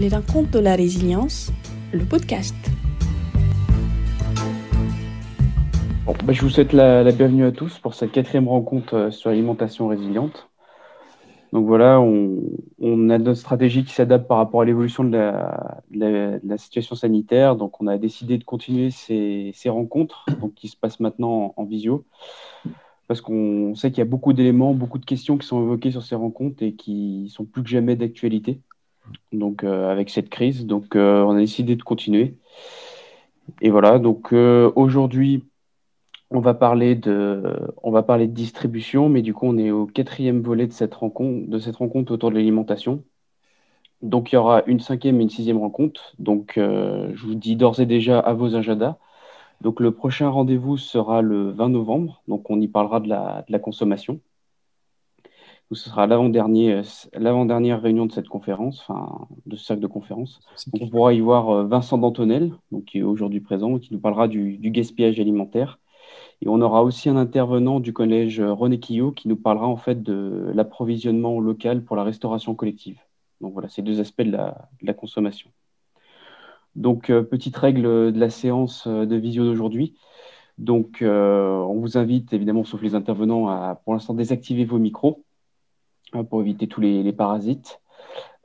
Les rencontres de la résilience, le podcast. Bah, je vous souhaite la, bienvenue à tous pour cette quatrième rencontre euh, sur l'alimentation résiliente. Donc voilà, on, a notre stratégie qui s'adapte par rapport à l'évolution de, la, situation sanitaire. Donc on a décidé de continuer ces, rencontres donc, qui se passent maintenant en, visio parce qu'on sait qu'il y a beaucoup d'éléments, beaucoup de questions qui sont évoquées sur ces rencontres et qui sont plus que jamais d'actualité. Donc euh, avec cette crise, donc euh, on a décidé de continuer. Et voilà, donc aujourd'hui on va parler de, distribution, mais du coup, on est au quatrième volet de cette rencontre, autour de l'alimentation. Donc, il y aura une cinquième et une sixième rencontre. Donc, euh, je vous dis d'ores et déjà à vos agendas. Donc, le prochain rendez-vous sera le 20 novembre. Donc, on y parlera de la consommation. Ce sera l'avant-dernier, l'avant-dernière réunion de cette conférence, enfin, de ce cercle de conférence. on pourra y voir euh, Vincent Dantonel, donc, qui est aujourd'hui présent, qui nous parlera du, du gaspillage alimentaire et on aura aussi un intervenant du collège René Quillot qui nous parlera en fait de l'approvisionnement local pour la restauration collective. Donc voilà, ces deux aspects de la, consommation. Donc, euh, petite règle de la séance euh, de visio d'aujourd'hui. Donc, euh, on vous invite, évidemment, sauf les intervenants, à pour l'instant désactiver vos micros pour éviter tous les, parasites.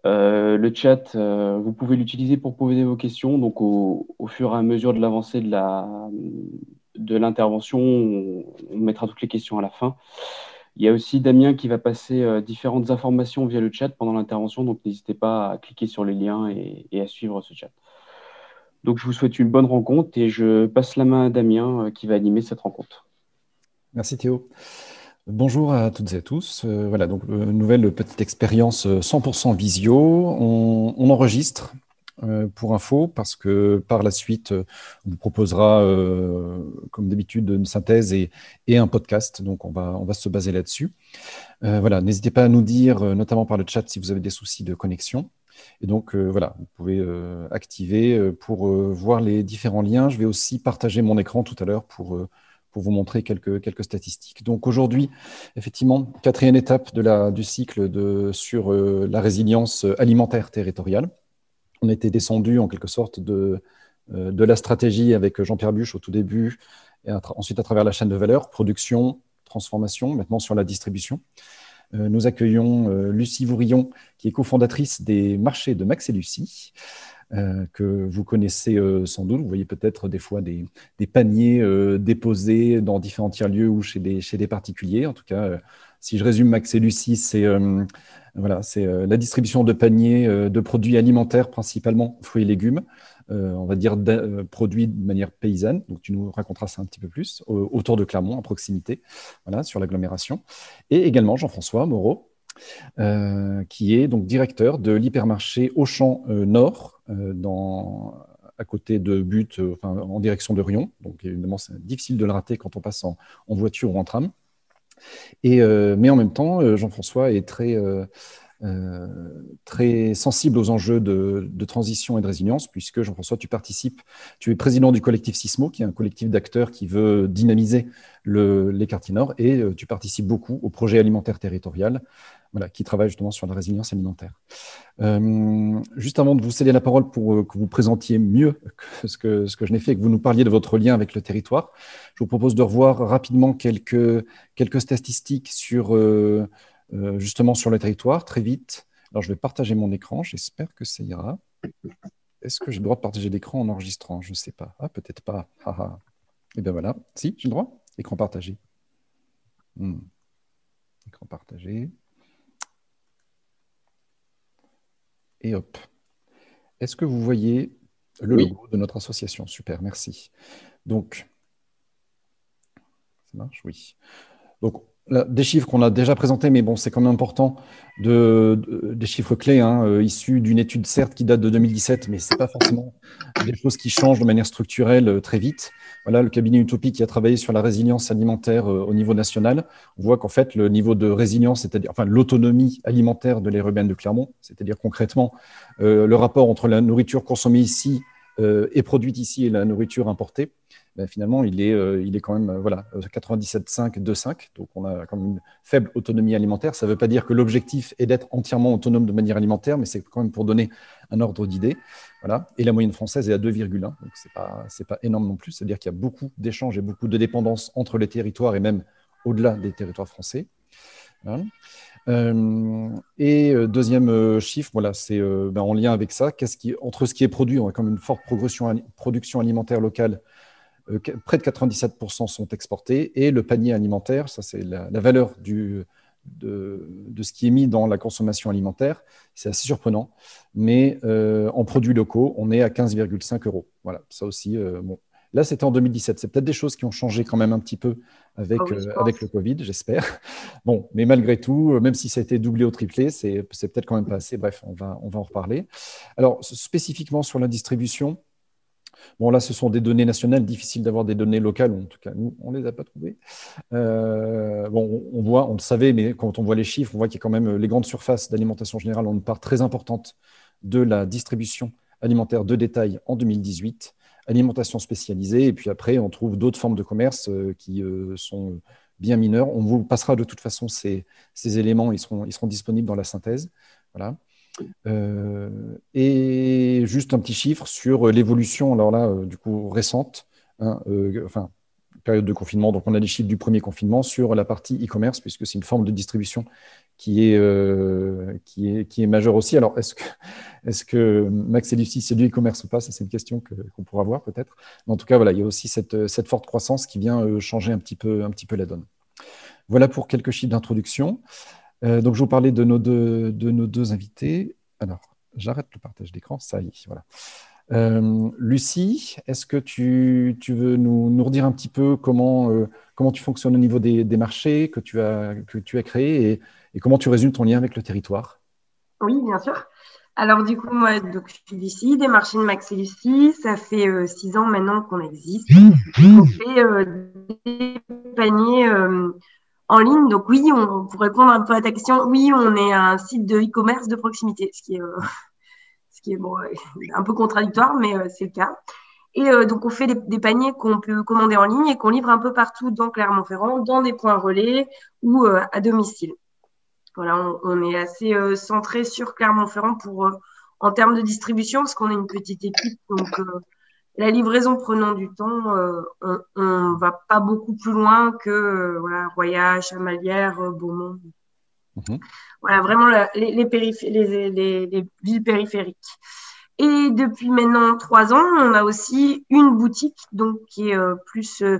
le chat, vous pouvez l'utiliser pour poser vos questions. Donc, au, fur et à mesure de l'avancée de l'intervention. On, mettra toutes les questions à la fin. Il y a aussi Damien qui va passer euh, différentes informations via le chat pendant l'intervention, donc n'hésitez pas à cliquer sur les liens et, à suivre ce chat. Donc je vous souhaite une bonne rencontre et je passe la main à Damien euh, qui va animer cette rencontre. Merci Théo. Bonjour à toutes et à tous. Euh, voilà, donc nouvelle petite expérience 100% visio. on enregistre euh, pour info, parce que par la suite, on vous proposera, euh, comme d'habitude, une synthèse et, un podcast. Donc, on va, se baser là-dessus. Euh, voilà, n'hésitez pas à nous dire, notamment par le chat, si vous avez des soucis de connexion. Et donc, voilà, vous pouvez activer pour voir les différents liens. Je vais aussi partager mon écran tout à l'heure pour pour vous montrer quelques, quelques statistiques. Donc aujourd'hui, effectivement, quatrième étape de la, du cycle de, sur la résilience alimentaire territoriale on était descendu en quelque sorte de, euh, de la stratégie avec Jean-Pierre Buche au tout début, et ensuite à travers la chaîne de valeur, production, transformation, maintenant sur la distribution. Euh, nous accueillons euh, Lucie Vourillon, qui est cofondatrice des marchés de Max et Lucie, que vous connaissez sans doute. Vous voyez peut-être des fois des, paniers déposés dans différents tiers-lieux ou chez des, chez des particuliers. En tout cas, si je résume Max et Lucie, c'est voilà, euh, la distribution de paniers euh, de produits alimentaires, principalement fruits et légumes, euh, on va dire produits de manière paysanne. Donc, tu nous raconteras ça un petit peu plus, autour de Clermont, à proximité, voilà, sur l'agglomération. Et également Jean-François Moreau, qui est donc directeur de l'hypermarché Auchan Nord, dans, à côté de But, en direction de Rion. Donc, évidemment, c'est difficile de le rater quand on passe en voiture ou en tram. Euh, mais en même temps, euh, Jean-François est très, euh, très sensible aux enjeux de, transition et de résilience, puisque Jean-François, tu participes, tu es président du collectif Sismo, qui est un collectif d'acteurs qui veut dynamiser le, les quartiers nord, et tu participes beaucoup au projet alimentaire territorial voilà, qui travaille justement sur la résilience alimentaire. Euh, juste avant de vous céder la parole pour euh, que vous présentiez mieux ce que, ce que je n'ai fait et que vous nous parliez de votre lien avec le territoire, je vous propose de revoir rapidement quelques, quelques statistiques sur, euh, justement sur le territoire, très vite. Alors, je vais partager mon écran, j'espère que ça ira. Est-ce que j'ai le droit de partager l'écran en enregistrant? Je ne sais pas. Ah, peut-être pas. Ah, ah. Eh bien voilà. Si, j'ai le droit Écran partagé. Hmm. Écran partagé. Et hop. Est-ce que vous voyez le logo de notre association? Super, merci. Donc, ça marche? Oui. Donc, des chiffres qu'on a déjà présentés, mais bon, c'est quand même important, de, des chiffres clés, hein, euh, issus d'une étude certes qui date de 2017, mais ce n'est pas forcément des choses qui changent de manière structurelle euh, très vite. Voilà, le cabinet Utopie qui a travaillé sur la résilience alimentaire euh, au niveau national, on voit qu'en fait, le niveau de résilience, c'est-à-dire enfin, l'autonomie alimentaire de urbaine de Clermont, c'est-à-dire concrètement le rapport entre la nourriture consommée ici et produite ici et la nourriture importée, ben, finalement, il est, euh, il est quand même voilà, 97,5, 2,5. Donc, on a quand même une faible autonomie alimentaire. Ça ne veut pas dire que l'objectif est d'être entièrement autonome de manière alimentaire, mais c'est quand même pour donner un ordre d'idée. Voilà. Et la moyenne française est à 2,1. Donc, ce n'est pas, pas énorme non plus. C'est-à-dire qu'il y a beaucoup d'échanges et beaucoup de dépendance entre les territoires et même au-delà des territoires français. Euh, et euh, deuxième euh, chiffre, voilà, c'est ben, en lien avec ça. Entre ce qui est produit, on a quand même une forte progression, production alimentaire locale. Près de 97% sont exportés. Et le panier alimentaire, ça c'est la, valeur du, de, de, ce qui est mis dans la consommation alimentaire. C'est assez surprenant. Mais en produits locaux, on est à 15,5 euros. Voilà, ça aussi, bon, Là, c'était en 2017. C'est peut-être des choses qui ont changé quand même un petit peu avec, ah euh, avec le Covid, j'espère. Bon, mais malgré tout, euh, même si ça a été doublé ou triplé, c'est peut-être quand même pas assez. Bref, on va, on va en reparler. Alors, spécifiquement sur la distribution, Bon, là, ce sont des données nationales, difficile d'avoir des données locales, en tout cas, nous, on ne les a pas trouvées. Euh, bon, on voit, on le savait, mais quand on voit les chiffres, on voit qu'il y a quand même les grandes surfaces d'alimentation générale ont une part très importante de la distribution alimentaire de détail en 2018 alimentation spécialisée. Et puis après, on trouve d'autres formes de commerce euh, qui euh, sont bien mineurs. On vous passera de toute façon ces, ces, éléments, ils seront, ils seront disponibles dans la synthèse. Voilà. Euh, et juste un petit chiffre sur l'évolution, alors là, du coup, récente, hein, enfin, période de confinement. Donc, on a les chiffres du premier confinement sur la partie e-commerce, puisque c'est une forme de distribution qui est, euh, qui est, qui est majeure aussi. Alors, est-ce que, est-ce que Max et Lucie, c'est du e-commerce ou pas? C'est une question qu'on pourra voir peut-être. En tout cas, voilà, il y a aussi cette, cette forte croissance qui vient euh, changer un petit, peu, un petit peu la donne. Voilà pour quelques chiffres d'introduction. Euh, donc, je vous parlais de nos deux, de nos deux invités. Alors, j'arrête le partage d'écran, ça y est, voilà. Euh, Lucie, est-ce que tu, veux nous, nous, redire un petit peu comment, euh, comment tu fonctionnes au niveau des, marchés que tu as, que tu as créés et, comment tu résumes ton lien avec le territoire? Oui, bien sûr. Alors du coup, moi, donc, je suis d'ici, des marchés de Max et Lucie. Ça fait euh, six ans maintenant qu'on existe. On fait des paniers en ligne. Donc oui, pour répondre un peu à ta question, oui, on est un site de e-commerce de proximité, ce qui est est bon, un peu contradictoire, mais euh, c'est le cas. Et euh, donc, on fait des, paniers qu'on peut commander en ligne et qu'on livre un peu partout dans Clermont-Ferrand, dans des points relais ou euh, à domicile. Voilà, on, est assez centré sur Clermont-Ferrand pour en termes de distribution, parce qu'on est une petite équipe, la livraison prenant du temps, on, ne va pas beaucoup plus loin que voilà, Roya, Chamalières, Beaumont. Mhm. Voilà, vraiment les, les, villes périphériques. Et depuis maintenant trois ans, on a aussi une boutique, donc qui est euh, plus, euh,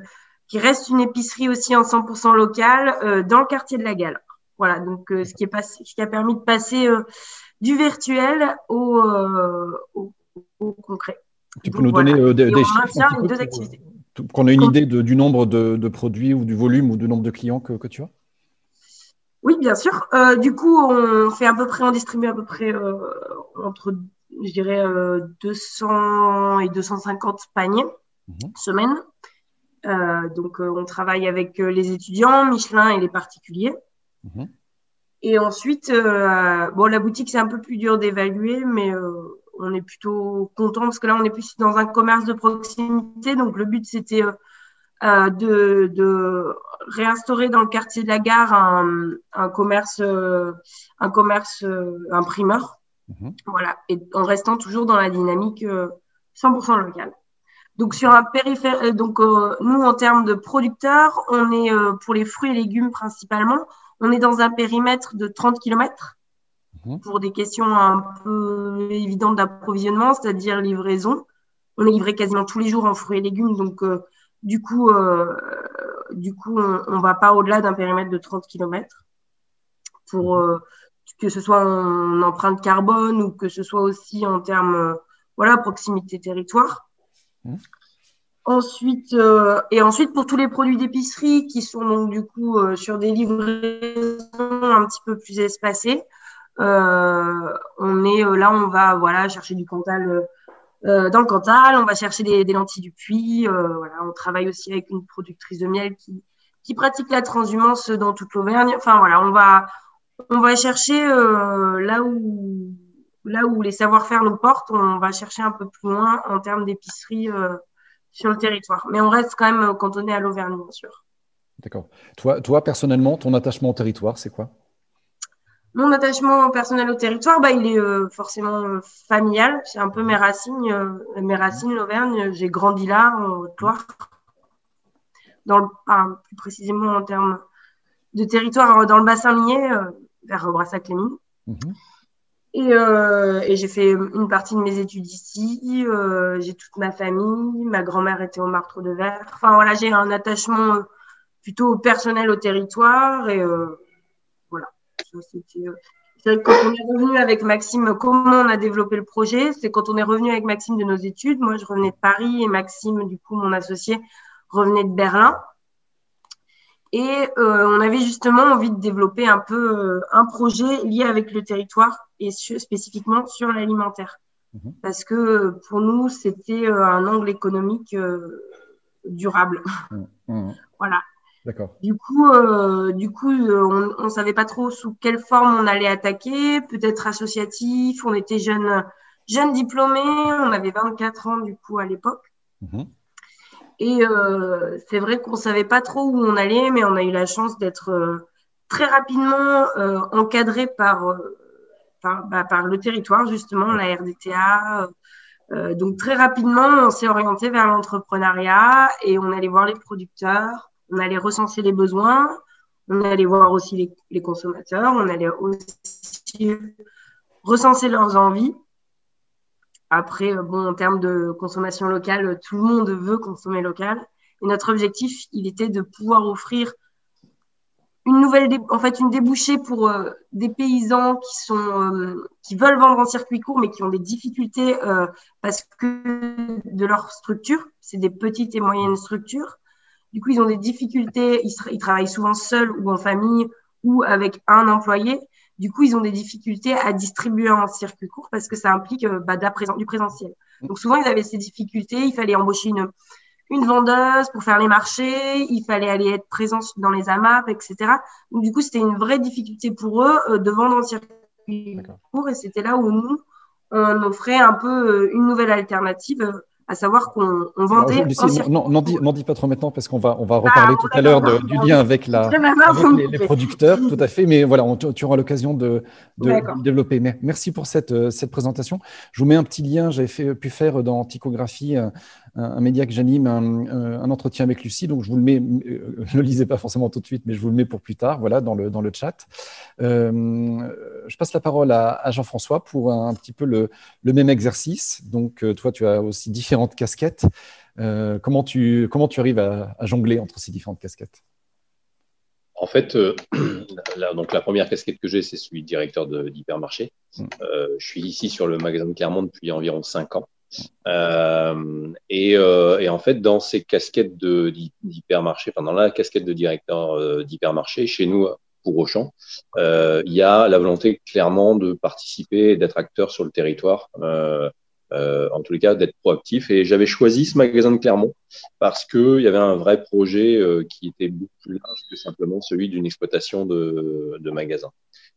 qui reste une épicerie aussi en 100% locale euh, dans le quartier de la Gale. Voilà, donc ce qui est passé, ce qui a permis de passer du virtuel au, au, concret. Tu peux nous donner des, chiffres deux activités. Qu'on ait une idée du nombre de, produits ou du volume ou du nombre de clients que, que tu as? Oui, bien sûr. Euh, du coup, on fait à peu près, on distribue à peu près euh, entre, je dirais, 200 euh, et 250 paniers mhm. semaine. donc, on travaille avec les étudiants, Michelin et les particuliers. Mhm. Et ensuite, bon, la boutique, c'est un peu plus dur d'évaluer, mais on est plutôt content parce que là, on est plus dans un commerce de proximité. Donc, le but, c'était euh, de, de, réinstaurer dans le quartier de la gare un, un commerce, euh, un commerce euh, imprimeur. Mhm. Voilà, et en restant toujours dans la dynamique 100% locale. Donc sur un périphérique, donc nous en termes de producteurs, on est pour les fruits et légumes principalement, on est dans un périmètre de 30 km mhm. pour des questions un peu évidentes d'approvisionnement, c'est-à-dire livraison. On est livré quasiment tous les jours en fruits et légumes, donc du coup, euh, du coup on ne va pas au-delà d'un périmètre de 30 km pour euh, que ce soit en empreinte carbone ou que ce soit aussi en termes euh, voilà, proximité territoire. Mmh. Ensuite, et ensuite, pour tous les produits d'épicerie qui sont donc du coup sur des livraisons un petit peu plus espacées, on est là, on va voilà chercher du Cantal euh, dans le Cantal, on va chercher des, lentilles du puits. Euh, voilà, on travaille aussi avec une productrice de miel qui, pratique la transhumance dans toute l'Auvergne. Enfin voilà, on va, on va chercher euh, là où là où les savoir-faire nous portent, on va chercher un peu plus loin en termes d'épicerie sur le territoire. Mais on reste quand même cantonné à l'Auvergne, bien sûr. D'accord. Toi, toi, personnellement, ton attachement au territoire, c'est quoi? Mon attachement personnel au territoire, bah, il est euh, forcément euh, familial. C'est un peu mes racines. Euh, mes racines, l'Auvergne, j'ai grandi là, en Haute-Loire. Dans le, plus précisément en termes de territoire, dans le bassin minier, vers Brassac-les-Mines. Mhm. Et, j'ai fait une partie de mes études ici. j'ai toute ma famille. Ma grand-mère était au marteau de verre. Enfin voilà, j'ai un attachement plutôt personnel au territoire. Et euh, voilà. Euh, c'est quand on est revenu avec Maxime, comment on a développé le projet C'est quand on est revenu avec Maxime de nos études. Moi, je revenais de Paris et Maxime, du coup, mon associé, revenait de Berlin. Et euh, on avait justement envie de développer un peu un projet lié avec le territoire et spécifiquement sur l'alimentaire. Mhm. Parce que pour nous, c'était un angle économique durable. Mhm. Mhm. voilà. Du coup, euh, du coup, euh, on ne savait pas trop sous quelle forme on allait attaquer. Peut-être associatif. On était jeunes, jeunes diplômés. On avait 24 ans du coup à l'époque. Mhm. Et euh, c'est vrai qu'on ne savait pas trop où on allait, mais on a eu la chance d'être très rapidement encadré par, bah, par, le territoire, justement, la RDTA. donc très rapidement, on s'est orienté vers l'entrepreneuriat et on allait voir les producteurs on allait recenser les besoins, on allait voir aussi les, consommateurs, on allait aussi recenser leurs envies. Après, euh, bon, en termes de consommation locale, tout le monde veut consommer local. Et notre objectif, il était de pouvoir offrir une nouvelle, en fait, une débouchée pour euh, des paysans qui sont, euh, qui veulent vendre en circuit court, mais qui ont des difficultés parce que de leur structure, c'est des petites et moyennes structures. Du coup, ils ont des difficultés, ils, travaillent souvent seuls ou en famille ou avec un employé. Du coup, ils ont des difficultés à distribuer en circuit court parce que ça implique euh, bah, du présentiel. Donc souvent, ils avaient ces difficultés. Il fallait embaucher une, une vendeuse pour faire les marchés. Il fallait aller être présent dans les AMAP, etc. Donc du coup, c'était une vraie difficulté pour eux euh, de vendre en circuit court. Et c'était là où nous, on offrait un peu euh, une nouvelle alternative à savoir qu'on vendait. non, n'en dis, pas trop maintenant parce qu'on va, on va ah, reparler tout à l'heure du lien avec, la, les, producteurs, tout à fait. Mais voilà, tu auras l'occasion de, de, développer. merci pour cette, euh, cette présentation. Je vous mets un petit lien. J'avais pu faire dans Tychographie un, média que j'anime, euh, un, entretien avec Lucie. Donc, je vous le mets, euh, ne le lisez pas forcément tout de suite, mais je vous le mets pour plus tard, voilà, dans le, dans le chat. Euh, je passe la parole à, Jean-François pour un, petit peu le, le, même exercice. Donc, toi, tu as aussi différentes casquettes. comment, tu, comment tu arrives à, jongler entre ces différentes casquettes? En fait, la, donc la première casquette que j'ai, c'est celui de directeur d'hypermarché. Mm. je suis ici sur le magasin de Clermont depuis environ cinq ans. Euh, et, euh, et, en fait, dans ces casquettes d'hypermarché, enfin dans la casquette de directeur euh, d'hypermarché, chez nous, pour Auchan, il y a la volonté clairement de participer et d'être acteur sur le territoire. En tous les cas, d'être proactif. Et j'avais choisi ce magasin de Clermont parce qu'il y avait un vrai projet qui était beaucoup plus large que simplement celui d'une exploitation de, de magasin.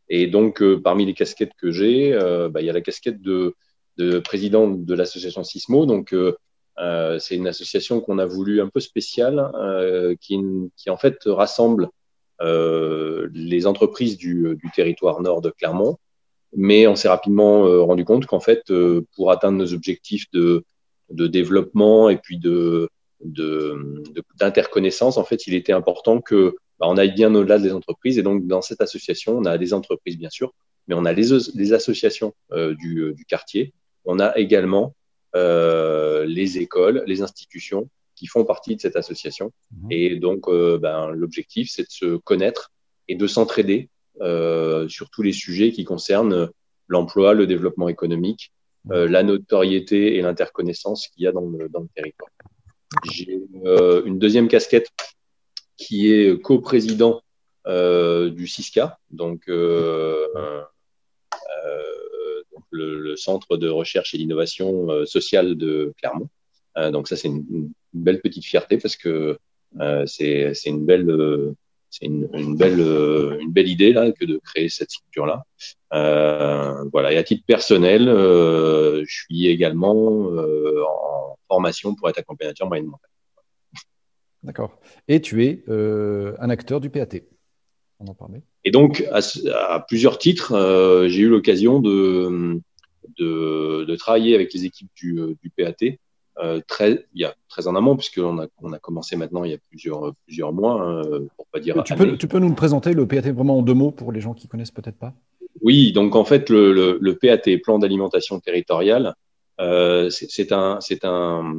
Et donc, parmi les casquettes que j'ai, bah, il y a la casquette de de président de l'association Sismo. Donc, euh, euh, c'est une association qu'on a voulu un peu spéciale, euh, qui, qui, en fait rassemble les entreprises du, territoire nord de Clermont. Mais on s'est rapidement rendu compte qu'en fait, pour atteindre nos objectifs de, développement et puis de, d'interconnaissance, en fait, il était important que bah, on aille bien au-delà des entreprises. Et donc, dans cette association, on a des entreprises, bien sûr, mais on a les, associations du, quartier on a également euh, les écoles, les institutions qui font partie de cette association. Mhm. Et donc, euh, ben, l'objectif, c'est de se connaître et de s'entraider euh, sur tous les sujets qui concernent l'emploi, le développement économique, mhm. la notoriété et l'interconnaissance qu'il y a dans le, dans le territoire. J'ai une deuxième casquette qui est coprésident du CISCA, donc le, centre de recherche et d'innovation euh, sociale de Clermont. Euh, donc ça, c'est une, belle petite fierté parce que euh, c'est une belle une, belle, une belle idée là que de créer cette structure-là. voilà. Et à titre personnel, je suis également en formation pour être accompagnateur moyenne montagne. D'accord. Et tu es un acteur du PAT. On en parlait. Et donc, à, plusieurs titres, j'ai eu l'occasion de, de, travailler avec les équipes du, du PAT euh, très, il y a très en amont, puisqu'on a, on a commencé maintenant il y a plusieurs, plusieurs mois, hein, pour pas dire. Tu peux, tu peux, nous le présenter, le PAT, vraiment en deux mots pour les gens qui connaissent peut-être pas? Oui, donc en fait, le, le, PAT, plan d'alimentation territoriale, euh, c'est un, un,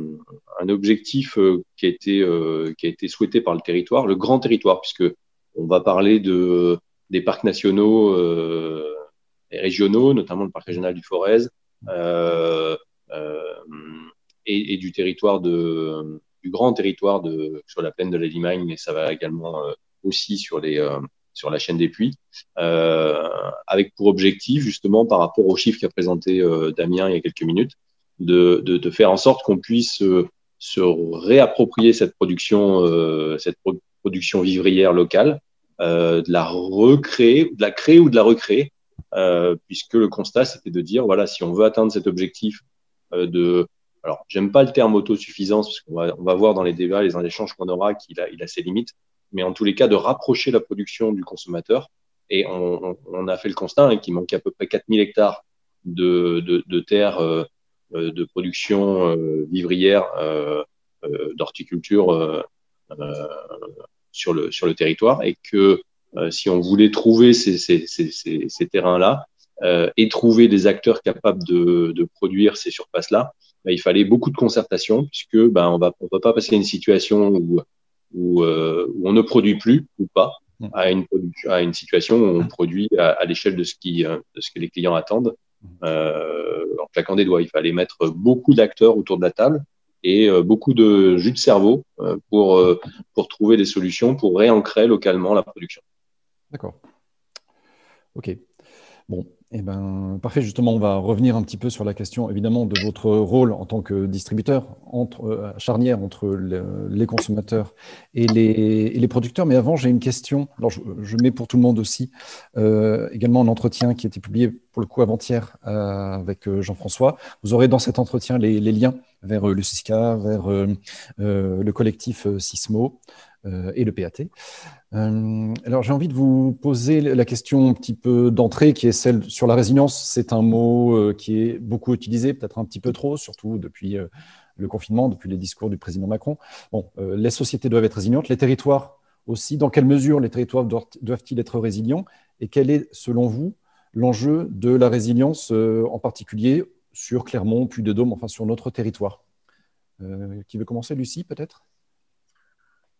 un, objectif euh, qui, a été, euh, qui a été souhaité par le territoire, le grand territoire, puisque on va parler de, des parcs nationaux et régionaux, notamment le parc régional du Forez. Euh, et, et, du territoire de, du grand territoire de, sur la plaine de la Limagne, et ça va également euh, aussi sur, euh, la chaîne des puits, euh, avec pour objectif, justement, par rapport aux chiffres qu'a présenté Damien il y a quelques minutes, de, faire en sorte qu'on puisse se réapproprier cette production, cette production vivrière locale, de la recréer, de la créer ou de la recréer, puisque le constat c'était de dire voilà si on veut atteindre cet objectif de alors, j'aime pas le terme autosuffisance, parce qu'on va, on va voir dans les débats, les échanges qu'on aura, qu'il a, il a ses limites. Mais en tous les cas, de rapprocher la production du consommateur. Et on, on, a fait le constat hein, qu'il manquait à peu près 4000 hectares de, de, de terres euh, euh, de production euh, vivrière euh, euh d'horticulture sur, le, sur le territoire. Et que si on voulait trouver ces, ces, ces, ces terrains-là, et trouver des acteurs capables de, de produire ces surfaces-là, bah, il fallait beaucoup de concertation puisque ben, on va on va pas passer à une situation où où, euh, où, on ne produit plus ou pas mm. à une à une situation où on produit à, à l'échelle de ce qui euh, de ce que les clients attendent mm. euh, en claquant des doigts. Il fallait mettre beaucoup d'acteurs autour de la table et euh, beaucoup de jus de cerveau euh, pour pour trouver des solutions pour réancrer localement la production. D'accord. Ok. Bon, eh ben, parfait. Justement, on va revenir un petit peu sur la question, évidemment, de votre rôle en tant que distributeur, entre, euh, charnière entre les consommateurs et les, producteurs. Mais avant, j'ai une question. Alors, je, mets pour tout le monde aussi euh, également un entretien qui a été publié pour le coup avant-hier euh, avec Jean-François. Vous aurez dans cet entretien les, liens vers le CISCA, vers le collectif Sismo et le PAT. Euh, alors j'ai envie de vous poser la question un petit peu d'entrée qui est celle sur la résilience. C'est un mot euh, qui est beaucoup utilisé, peut-être un petit peu trop, surtout depuis euh, le confinement, depuis les discours du président Macron. Bon, les sociétés doivent être résilientes, les territoires aussi. Dans quelle mesure les territoires doivent-ils être résilients? Et quel est, selon vous, l'enjeu de la résilience, en particulier sur Clermont, puis de Dôme, enfin sur notre territoire Qui veut commencer, Lucie, peut-être?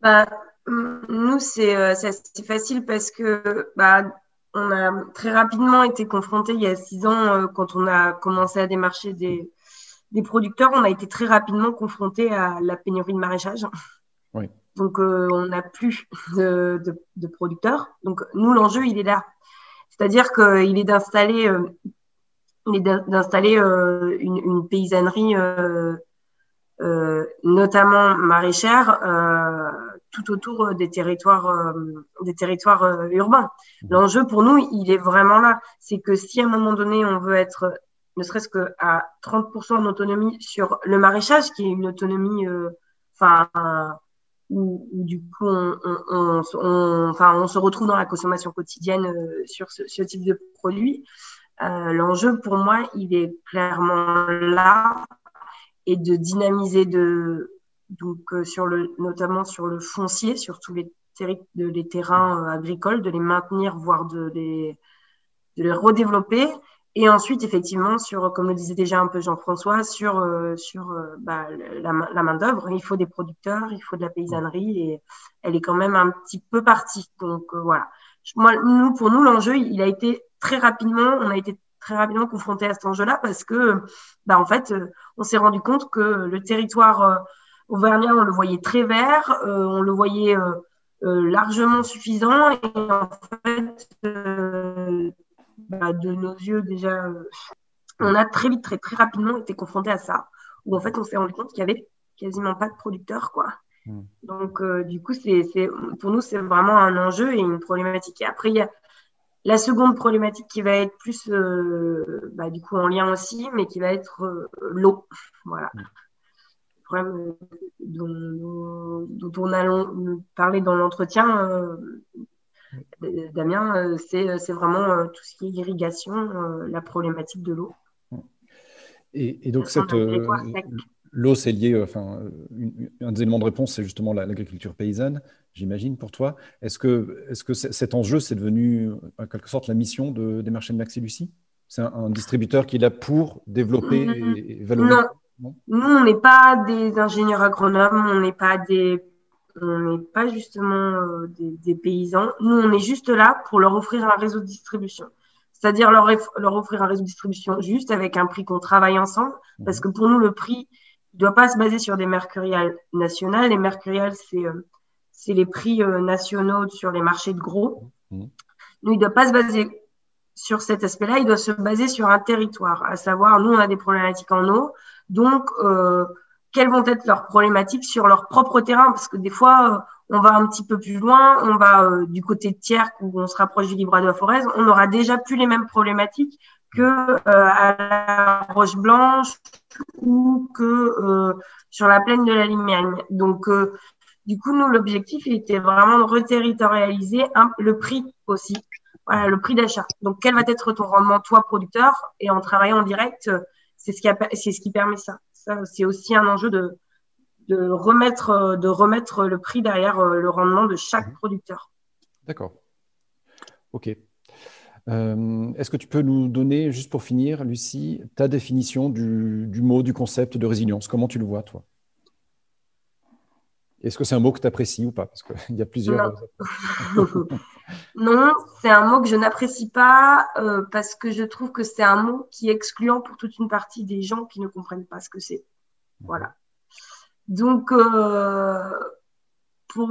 Bah, nous, c'est euh, assez facile parce que bah, on a très rapidement été confrontés il y a six ans, euh, quand on a commencé à démarcher des, des producteurs, on a été très rapidement confrontés à la pénurie de maraîchage. Oui. Donc, euh, on n'a plus de, de, de, producteurs. Donc, nous, l'enjeu, il est là. C'est-à-dire qu'il est est d'installer une, une, paysannerie, notamment maraîchère, tout autour euh, des territoires, euh, des territoires euh, urbains. Mmh. L'enjeu pour nous, il est vraiment là. C'est que si à un moment donné, on veut être ne serait-ce qu'à 30% d'autonomie sur le maraîchage, qui est une autonomie, enfin, où, du coup, on, on, on, enfin, on se retrouve dans la consommation quotidienne sur ce, ce, type de produit. Euh, L'enjeu pour moi, il est clairement là et de dynamiser de, donc euh, sur le, notamment sur le foncier, sur tous les, de, les terrains euh, agricoles, de les maintenir, voire de les, de les redévelopper. Et ensuite, effectivement, sur, comme le disait déjà un peu Jean-François, sur, sur bah, la, la main-d'œuvre, il faut des producteurs, il faut de la paysannerie et elle est quand même un petit peu partie. Donc voilà. Nous, pour nous, l'enjeu, il a été très rapidement, on a été très rapidement confronté à cet enjeu-là parce que, bah, en fait, on s'est rendu compte que le territoire Auvergnat, on le voyait très vert, euh, on le voyait euh, euh, largement suffisant. Et en fait, bah, de nos yeux, déjà, on a très vite, très, très rapidement été confronté à ça, où en fait, on s'est rendu compte qu'il y avait quasiment pas de producteurs, quoi. Hmm. Donc, du coup, c'est, pour nous, c'est vraiment un enjeu et une problématique. Et après, il y a la seconde problématique qui va être plus, bah, du coup, en lien aussi, mais qui va être l'eau. Voilà. Hmm. Le problème dont, dont, on a parlé dans l'entretien, Damien, euh, euh, c'est vraiment euh, tout ce qui est irrigation, la problématique de l'eau. Et, donc, cette, l'eau, c'est lié, enfin, un des éléments de réponse, c'est justement l'agriculture paysanne, j'imagine, pour toi. Est-ce que, est -ce que cet enjeu, c'est devenu, en quelque sorte, la mission de, des marchés de Maxi Lucie C'est un, distributeur qui est là pour développer et, valoriser non. Nous, on n'est pas des ingénieurs agronomes, on n'est pas des on n'est pas justement euh, des, paysans. Nous, on est juste là pour leur offrir un réseau de distribution. C'est-à-dire leur, leur offrir un réseau de distribution juste avec un prix qu'on travaille ensemble. Mhm. Parce que pour nous, le prix ne doit pas se baser sur des mercuriales nationales. Les mercuriales, c'est euh, les prix euh, nationaux sur les marchés de gros. Mhm. Nous, il ne doit pas se baser sur cet aspect-là. Il doit se baser sur un territoire. À savoir, nous, on a des problématiques en eau. Donc, euh, quelles vont être leurs problématiques sur leur propre terrain, parce que des fois, euh, on va un petit peu plus loin, on va euh, du côté de Tierk où on se rapproche du Libra de la Forez, on aura déjà plus les mêmes problématiques que euh, à la Roche Blanche ou que sur la plaine de la Limagne. Donc, du coup, nous, l'objectif était vraiment de reterritorialiser le prix aussi, voilà, le prix d'achat. Donc, quel va être ton rendement, toi, producteur? Et en travaillant en direct, c'est ce qui, c'est ce qui permet ça c'est aussi un enjeu de, de, remettre, de remettre le prix derrière euh, le rendement de chaque mhm. producteur. D'accord. OK. Euh, est-ce que tu peux nous donner, juste pour finir, Lucie, ta définition du, du mot, du concept de résilience? Comment tu le vois, toi? Est-ce que c'est un mot que tu apprécies ou pas? Parce qu'il y a plusieurs. Non, c'est un mot que je n'apprécie pas euh, parce que je trouve que c'est un mot qui est excluant pour toute une partie des gens qui ne comprennent pas ce que c'est. Voilà. Donc, euh, pour,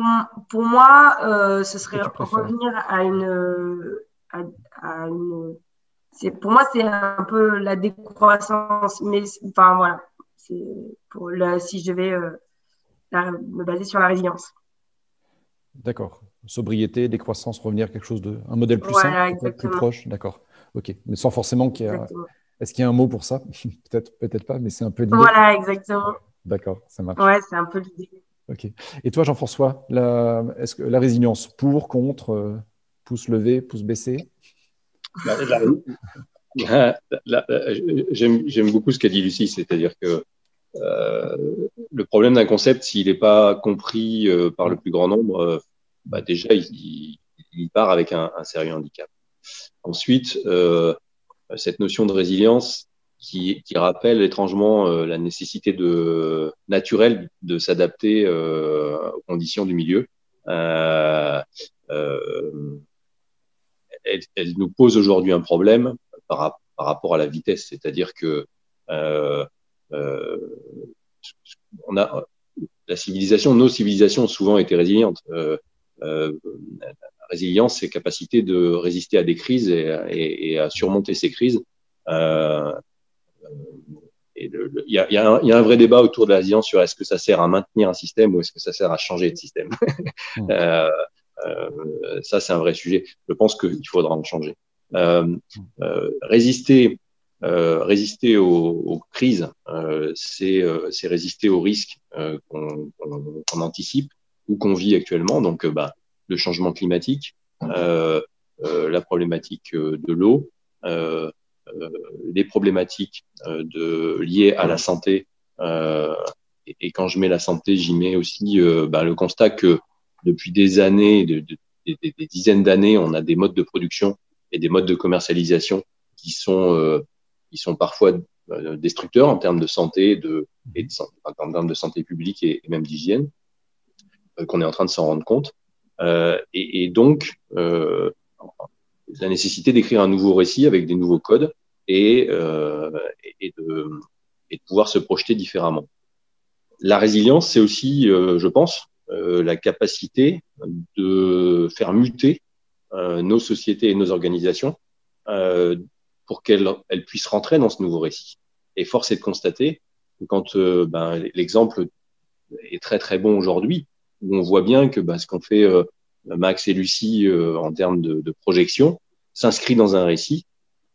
pour moi, euh, ce serait revenir à une. À, une pour moi, c'est un peu la décroissance. Mais enfin, voilà. Pour si je devais me baser sur la résilience. D'accord sobriété, décroissance, revenir à quelque chose de un modèle plus simple, plus proche, d'accord. Ok, mais sans forcément qu'il y a. Est-ce qu'il y a un mot pour ça? Peut-être, peut-être pas, mais c'est un peu l'idée. Voilà, exactement. D'accord, ça marche. Ouais, c'est un peu l'idée. Ok. Et toi, Jean-François, la, est-ce que la résilience pour, contre, euh, pouce levé, pouce baissé bah, J'aime beaucoup ce qu'a dit Lucie, c'est-à-dire que euh, le problème d'un concept, s'il n'est pas compris euh, par le plus grand nombre, bah déjà, il, il, part avec un, sérieux handicap. Ensuite, euh, cette notion de résilience qui, rappelle étrangement euh, la nécessité naturelle de s'adapter euh, aux conditions du milieu. Euh, euh, elle, elle, nous pose aujourd'hui un problème par, par, rapport à la vitesse, c'est-à-dire que on a la civilisation, nos civilisations ont souvent été résilientes. Euh, euh, résilience, c'est capacité de résister à des crises et, à surmonter ces crises. Euh, il y, a, y, y, a, un vrai débat autour de la résilience sur est-ce que ça sert à maintenir un système ou est-ce que ça sert à changer de système. Mmh. euh, euh, ça, c'est un vrai sujet. Je pense qu'il faudra en changer. Euh, euh, résister, résister aux, crises, c'est résister aux risques qu'on qu anticipe ou qu'on vit actuellement. Donc, bah, le changement climatique, euh, euh, la problématique euh, de l'eau, les problématiques liées à la santé. Et, et, quand je mets la santé, j'y mets aussi bah, le constat que depuis des années, de, de, des, des, dizaines d'années, on a des modes de production et des modes de commercialisation qui sont, euh, qui sont parfois destructeurs en termes de santé, de, et de, en termes de santé publique et, et même d'hygiène, euh, qu'on est en train de s'en rendre compte. Euh, et, et, donc, euh, la nécessité d'écrire un nouveau récit avec des nouveaux codes et, euh, et, de, et, de, pouvoir se projeter différemment. La résilience, c'est aussi, je pense, la capacité de faire muter nos sociétés et nos organisations pour qu'elles elles puissent rentrer dans ce nouveau récit. Et force est de constater que quand ben, l'exemple est très très bon aujourd'hui. On voit bien que bah, ce qu'ont fait Max et Lucie en termes de, de projection s'inscrit dans un récit.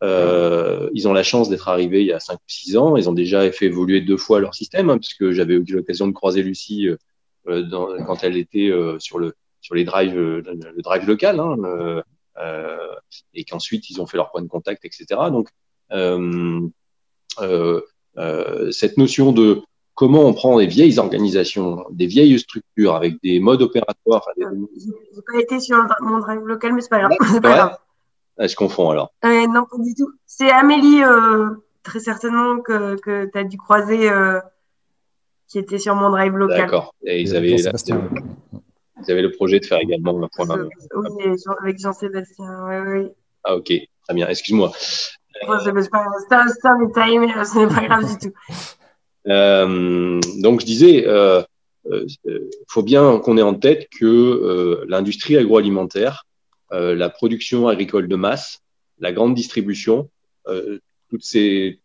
ils ont la chance d'être arrivés il y a 5 ou 6 ans. Ils ont déjà fait évoluer deux fois leur système, hein, puisque j'avais eu l'occasion de croiser Lucie dans, quand elle était sur le sur les drives, le drive local. Hein, euh, et qu'ensuite ils ont fait leur point de contact, etc. Donc euh, euh, cette notion de comment on prend des vieilles organisations, des vieilles structures avec des modes opératoires. Des... J'ai pas été sur mon drive local, mais c'est pas grave. C'est pas grave. Est-ce qu'on fond alors euh, Non, pas du tout. C'est Amélie, euh, très certainement, que, que tu as dû croiser, euh, qui était sur mon drive local. D'accord. Et ils avaient, la, vous avez le projet de faire également un point. Oui, avec Jean-Sébastien, oui, oui. Ah, ok, très bien, excuse-moi. c'est un détail, mais ce n'est pas grave du tout. Euh, donc, je disais, il euh, euh, faut bien qu'on ait en tête que l'industrie agroalimentaire, la production agricole de masse, la grande distribution, toutes ces,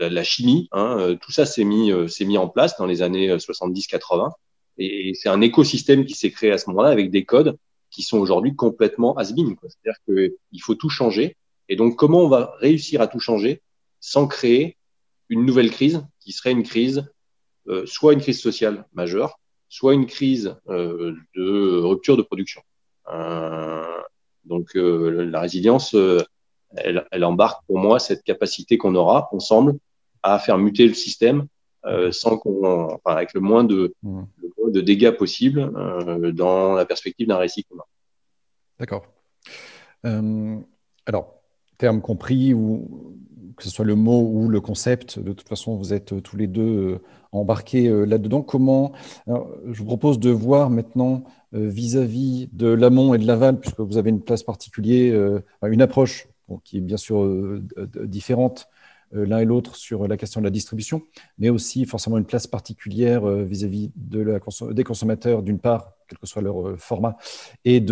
la, chimie, hein, tout ça s'est mis, mis en place dans les années 70-80. Et c'est un écosystème qui s'est créé à ce moment-là avec des codes qui sont aujourd'hui complètement has-been. C'est-à-dire qu'il faut tout changer. Et donc, comment on va réussir à tout changer sans créer une nouvelle crise qui serait une crise, euh, soit une crise sociale majeure, soit une crise euh, de rupture de production. Euh, donc, euh, la résilience, euh, elle, embarque pour moi cette capacité qu'on aura ensemble à faire muter le système euh, sans qu'on, enfin, avec le moins de, mmh. de dégâts possibles euh, dans la perspective d'un récit commun. D'accord. Euh, alors, terme compris, ou que ce soit le mot ou le concept, de toute façon, vous êtes tous les deux embarqués là-dedans. Comment Je vous propose de voir maintenant vis-à-vis de l'amont et de l'aval, puisque vous avez une place particulière, une approche qui est bien sûr différente l'un et l'autre sur la question de la distribution, mais aussi forcément une place particulière euh, vis-à-vis des consommateurs, d'une part, quel que soit leur euh, format, et,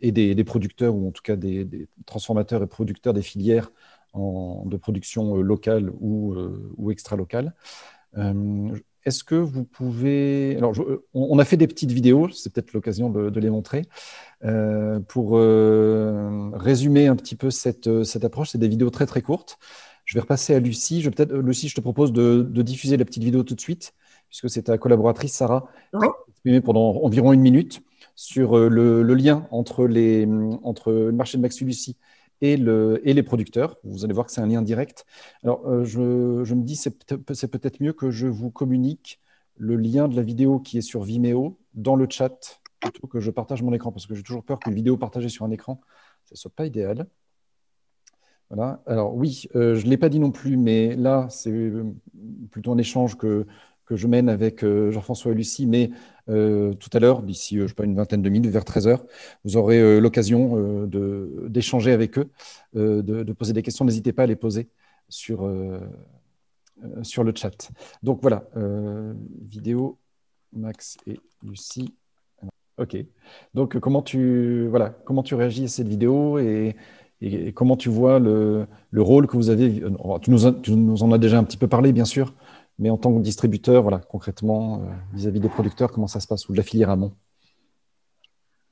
et des, producteurs, ou en tout cas des, transformateurs et producteurs des filières de production locale ou, ou extra-locale. Est-ce que vous pouvez... Alors, on a fait des petites vidéos, c'est peut-être l'occasion de, les montrer, pour résumer un petit peu cette, cette approche. C'est des vidéos très très courtes. Je vais repasser à Lucie. Je peut-être, Lucie, je te propose de, diffuser la petite vidéo tout de suite, puisque c'est ta collaboratrice Sarah qui a exprimé pendant environ une minute sur euh, le, lien entre, les, entre le marché de Max Lucie et, le, et les producteurs. Vous allez voir que c'est un lien direct. Alors, euh, je, me dis, c'est peut-être mieux que je vous communique le lien de la vidéo qui est sur Vimeo dans le chat plutôt que je partage mon écran, parce que j'ai toujours peur qu'une vidéo partagée sur un écran, ce ne soit pas idéal. Voilà. Alors oui, euh, je ne l'ai pas dit non plus, mais là, c'est euh, plutôt un échange que, je mène avec euh, Jean-François et Lucie. Mais tout à l'heure, d'ici, je sais pas, une vingtaine de minutes, vers 13h, vous aurez l'occasion d'échanger avec eux, de, poser des questions. N'hésitez pas à les poser sur, le chat. Donc voilà, vidéo, Max et Lucie. Ok. Donc comment tu, voilà, comment tu réagis à cette vidéo et, comment tu vois le, rôle que vous avez euh, tu nous, en as déjà un petit peu parlé, bien sûr, mais en tant que distributeur, voilà, concrètement, euh, vis-à-vis des producteurs, comment ça se passe ou de la filière amont?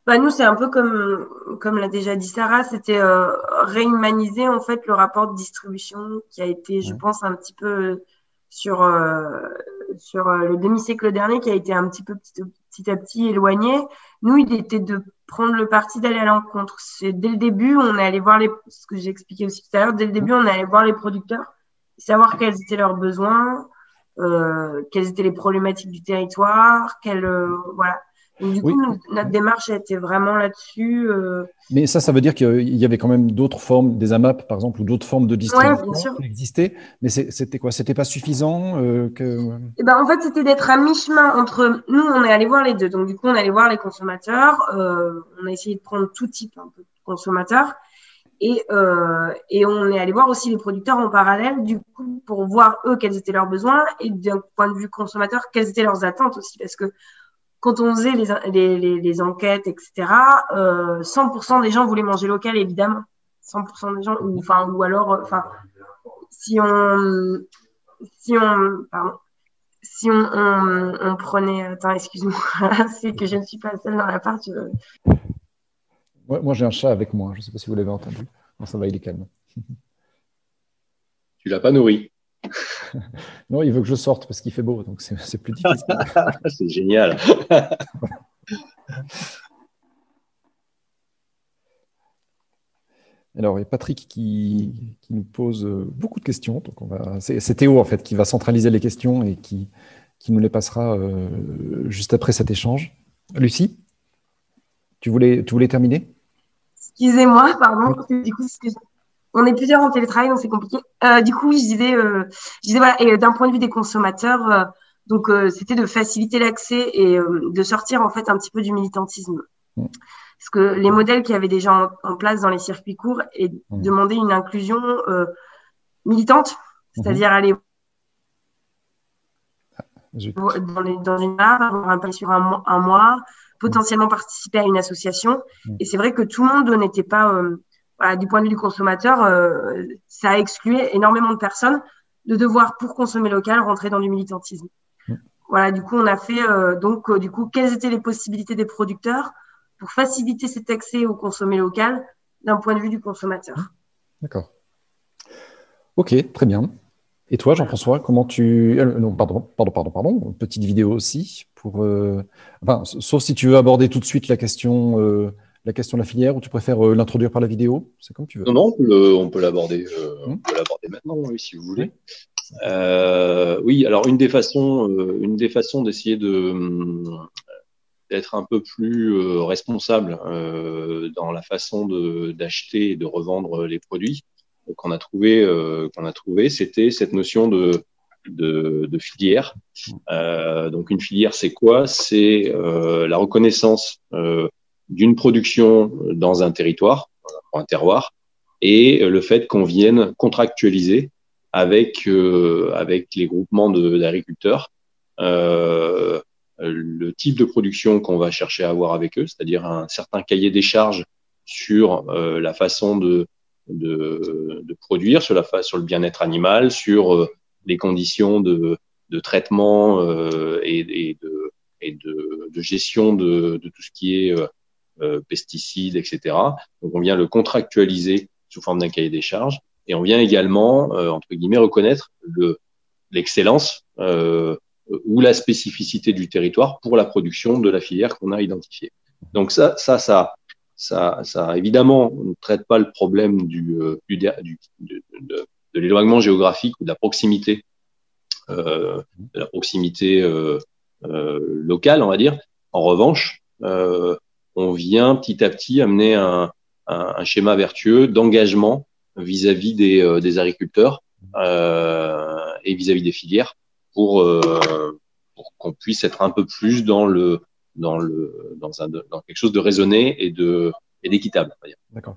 Bah nous, c'est un peu comme, comme l'a déjà dit Sarah, c'était euh, réhumaniser en fait le rapport de distribution qui a été, je pense, un petit peu sur, euh, sur le demi-siècle dernier, qui a été un petit peu petit, petit à petit éloigné. Nous, il était de prendre le parti d'aller à l'encontre. Dès le début, on est allé voir les, ce que j'ai expliqué aussi tout à l'heure, dès le début, on est allé voir les producteurs, savoir quels étaient leurs besoins, euh, quelles étaient les problématiques du territoire, quelles, euh, voilà du coup, notre démarche a été vraiment là-dessus. Euh. Mais ça, ça veut dire qu'il y avait quand même d'autres formes, des AMAP par exemple, ou d'autres formes de distribution qui existaient. Mais c'était quoi? C'était pas suffisant euh, que... Eh ben, En fait, c'était d'être à mi-chemin entre. Nous, on est allé voir les deux. Donc, du coup, on est allé voir les consommateurs. Euh, on a essayé de prendre tout type un peu, de consommateurs. Et, euh, et on est allé voir aussi les producteurs en parallèle, du coup, pour voir eux quels étaient leurs besoins et d'un point de vue consommateur, quelles étaient leurs attentes aussi. Parce que quand on faisait les, les, les, enquêtes, etc., euh, 100% des gens voulaient manger local, évidemment. 100% des gens, ou, enfin, ou alors, euh, enfin, si on, si on, pardon, si on, prenait. Attends, excuse-moi, c'est que je ne suis pas seule dans la part. Moi, j'ai un chat avec moi. Je ne sais pas si vous l'avez entendu. Non, ça va, il est calme. Tu l'as pas nourri Non, il veut que je sorte parce qu'il fait beau, donc c'est plus difficile. c'est génial. Alors, il y a Patrick qui, nous pose euh, beaucoup de questions. Donc on va, c'est, Théo, en fait, qui va centraliser les questions et qui, qui nous les passera euh, juste après cet échange. Lucie, tu voulais, tu voulais terminer? Excusez-moi, pardon. Du coup, on est plusieurs en télétravail, donc c'est compliqué. Euh, du coup, je disais, je disais voilà, et d'un point de vue des consommateurs, donc c'était de faciliter l'accès et de sortir en fait un petit peu du militantisme. Parce que les modèles qui avaient déjà en, place dans les circuits courts et mmh. demander une inclusion euh, militante, mmh. c'est-à-dire aller ah, dans, une barre, avoir un sur un, mois, potentiellement participer à une association. Et c'est vrai que tout le monde n'était pas, euh, du point de vue du consommateur, euh, ça a exclu énormément de personnes de devoir, pour consommer local, rentrer dans du militantisme. Voilà, du coup, on a fait donc, du coup, quelles étaient les possibilités des producteurs pour faciliter cet accès au consommé local d'un point de vue du consommateur? D'accord. Ok, très bien. Et toi, Jean-François, comment tu. Euh, non, pardon, pardon, pardon, pardon. petite vidéo aussi pour. Euh, enfin, sauf si tu veux aborder tout de suite la question, euh, la question de la filière ou tu préfères l'introduire par la vidéo? C'est comme tu veux. Non, non, on peut l'aborder. Peut l'aborder maintenant, oui, si vous voulez. oui, alors une des façons, une des façons d'essayer de d'être un peu plus euh, responsable euh, dans la façon d'acheter et de revendre les produits qu'on a trouvé, euh, qu'on a trouvé, c'était cette notion de, de, de filière. Euh, donc une filière, c'est quoi? C'est euh, la reconnaissance d'une production dans un territoire, un terroir, et le fait qu'on vienne contractualiser avec avec les groupements d'agriculteurs. Euh, euh, le type de production qu'on va chercher à avoir avec eux, c'est-à-dire un certain cahier des charges sur euh, la façon de, de, de, produire, sur, la sur le bien-être animal, sur euh, les conditions de, de traitement et, et, de, et de, gestion de tout ce qui est pesticides, etc. Donc on vient le contractualiser sous forme d'un cahier des charges et on vient également, entre guillemets, reconnaître l'excellence euh, ou la spécificité du territoire pour la production de la filière qu'on a identifiée. Donc ça, ça, ça, ça, évidemment ne traite pas le problème du, euh, du, du de, l'éloignement géographique ou de la proximité, euh, de la proximité euh, euh, locale, on va dire. En revanche, euh, on vient petit à petit amener un, schéma vertueux d'engagement vis-à-vis des, euh, agriculteurs et vis-à-vis -vis des filières pour, euh, pour qu'on puisse être un peu plus dans le dans quelque chose de raisonné et de d'équitable. D'accord.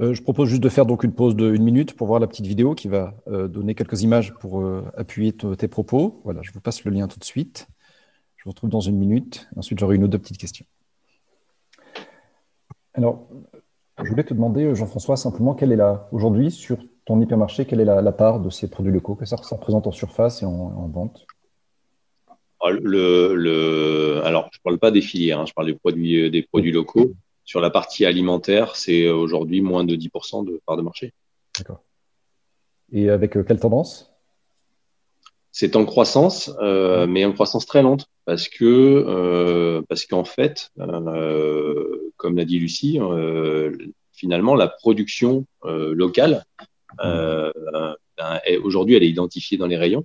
Euh, je propose juste de faire donc une pause de une minute pour voir la petite vidéo qui va euh, donner quelques images pour euh, appuyer tes propos. Voilà, je vous passe le lien tout de suite. Je vous retrouve dans une minute. Ensuite, j'aurai une ou deux petites questions. Alors, je voulais te demander, Jean-François, simplement, quelle est la, aujourd'hui, sur ton hypermarché, quelle est la, part de ces produits locaux que ça, représente en surface et en, vente? Ah, le, le, alors, je ne parle pas des filières, hein, je parle des produits, euh, des produits locaux. Sur la partie alimentaire, c'est aujourd'hui moins de 10% de part de marché. D'accord. Et avec euh, quelle tendance? C'est en croissance, euh, mais en croissance très lente, parce que euh, parce qu'en fait, euh, comme l'a dit Lucie, euh, finalement, la production locale euh, ben, Aujourd'hui, elle est identifiée dans les rayons.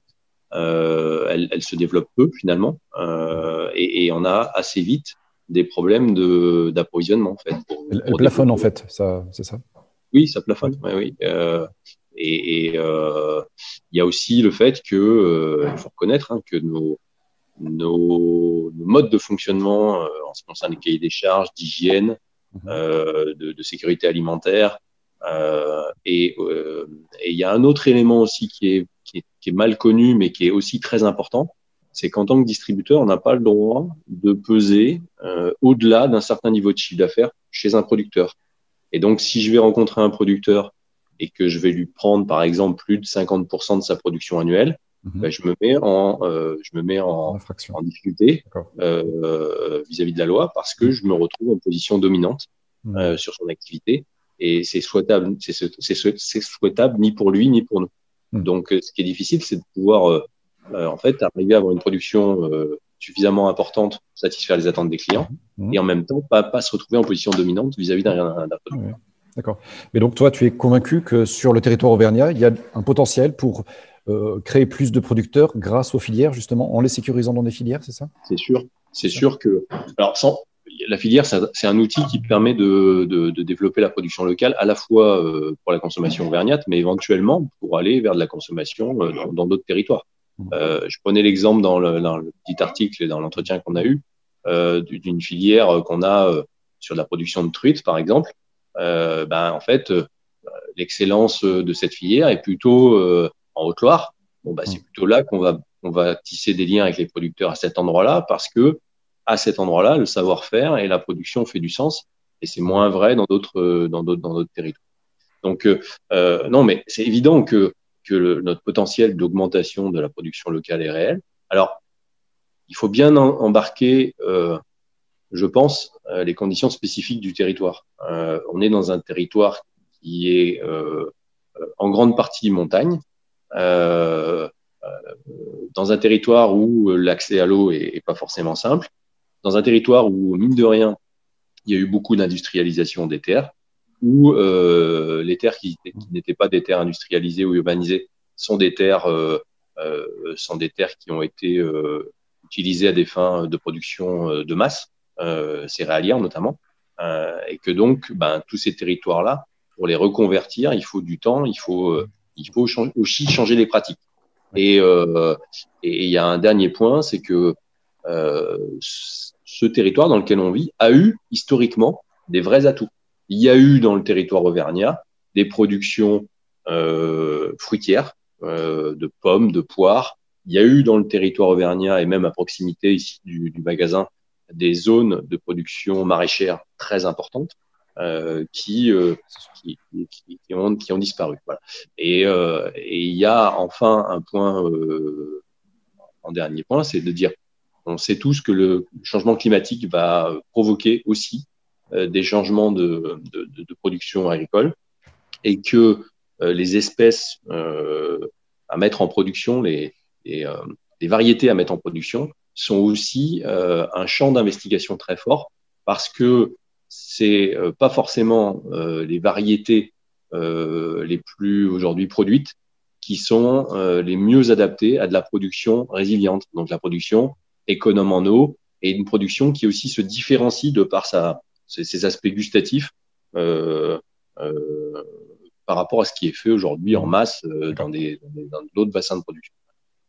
Euh, elle, elle, se développe peu finalement, euh, et, et, on a assez vite des problèmes d'approvisionnement en fait. elle, plafonne en fait, c'est ça? Oui, ça plafonne. Oui, oui. Euh, et il euh, y a aussi le fait que euh, il faut reconnaître hein, que nos, nos, nos, modes de fonctionnement en ce qui concerne les cahiers des charges, d'hygiène, mmh. de, de, sécurité alimentaire, euh, et euh, il y a un autre élément aussi qui est, qui est, qui est mal connu, mais qui est aussi très important, c'est qu'en tant que distributeur, on n'a pas le droit de peser euh, au-delà d'un certain niveau de chiffre d'affaires chez un producteur. Et donc, si je vais rencontrer un producteur et que je vais lui prendre, par exemple, plus de 50% de sa production annuelle, mhm. ben, je me mets en, je me mets en, en difficulté vis-à-vis de la loi parce que je me retrouve en position dominante mhm. sur son activité et c'est souhaitable, c'est souhaitable ni pour lui ni pour nous. Mhm. Donc, ce qui est difficile, c'est de pouvoir en fait arriver à avoir une production suffisamment importante pour satisfaire les attentes des clients mmh. et en même temps pas, pas se retrouver en position dominante vis-à-vis d'un produit. D'accord. Mais donc toi, tu es convaincu que sur le territoire auvergnat, il y a un potentiel pour euh, créer plus de producteurs grâce aux filières, justement, en les sécurisant dans des filières, c'est ça? C'est sûr. C'est sûr que. Alors, sans, la filière, c'est un outil qui permet de, de, de, développer la production locale, à la fois euh, pour la consommation auvergnate, mais éventuellement pour aller vers de la consommation euh, dans d'autres territoires. Euh, je prenais l'exemple dans le, dans le, petit article et dans l'entretien qu'on a eu euh, d'une filière qu'on a euh, sur la production de truites, par exemple. Ben, en fait, l'excellence de cette filière est plutôt en Haute-Loire. Bon, ben, c'est plutôt là qu'on va, on va tisser des liens avec les producteurs à cet endroit-là parce que à cet endroit-là, le savoir-faire et la production fait du sens. Et c'est moins vrai dans d'autres, dans d'autres, dans d'autres territoires. Donc, euh, non, mais c'est évident que que notre potentiel d'augmentation de la production locale est réel. Alors, il faut bien embarquer, euh, je pense, euh, les conditions spécifiques du territoire. Euh, on est dans un territoire qui est euh, en grande partie montagne, euh, dans un territoire où l'accès à l'eau est, pas forcément simple, dans un territoire où, mine de rien, il y a eu beaucoup d'industrialisation des terres, où euh, les terres qui, n'étaient pas des terres industrialisées ou urbanisées sont des terres, euh, euh, sont des terres qui ont été euh, utilisées à des fins de production euh, de masse, céréalière notamment, et que donc ben, tous ces territoires-là, pour les reconvertir, il faut du temps, il faut, il faut aussi changer les pratiques. Et il y a un dernier point, c'est que ce territoire dans lequel on vit a eu historiquement des vrais atouts. Il y a eu dans le territoire auvergnat des productions euh, fruitières, euh, de pommes, de poires. Il y a eu dans le territoire auvergnat et même à proximité ici du, du magasin des zones de production maraîchère très importantes euh, qui, euh, qui, qui, qui, ont, qui ont disparu. Voilà. Et, euh, et il y a enfin un point, euh, en dernier point, c'est de dire on sait tous que le changement climatique va provoquer aussi euh, des changements de, de, de, production agricole et que euh, les espèces euh, à mettre en production, les, les, les, variétés à mettre en production sont aussi un champ d'investigation très fort parce que c'est pas forcément les variétés les plus aujourd'hui produites qui sont les mieux adaptées à de la production résiliente, donc la production économe en eau et une production qui aussi se différencie de par sa, ces aspects gustatifs euh, euh, par rapport à ce qui est fait aujourd'hui en masse euh, dans des dans d'autres bassins de production.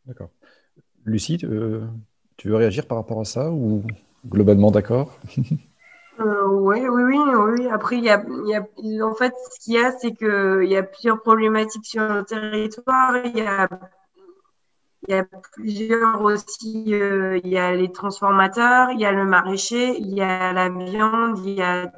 D'accord. Lucie, tu veux réagir par rapport à ça ou globalement d'accord? Euh, oui, oui, oui, oui. Après, y a, en fait, ce qu'il y a, c'est qu'il y a plusieurs problématiques sur le territoire. Il y a y a plusieurs aussi, euh, il y a les transformateurs, il y a le maraîcher, il y a la viande, il y a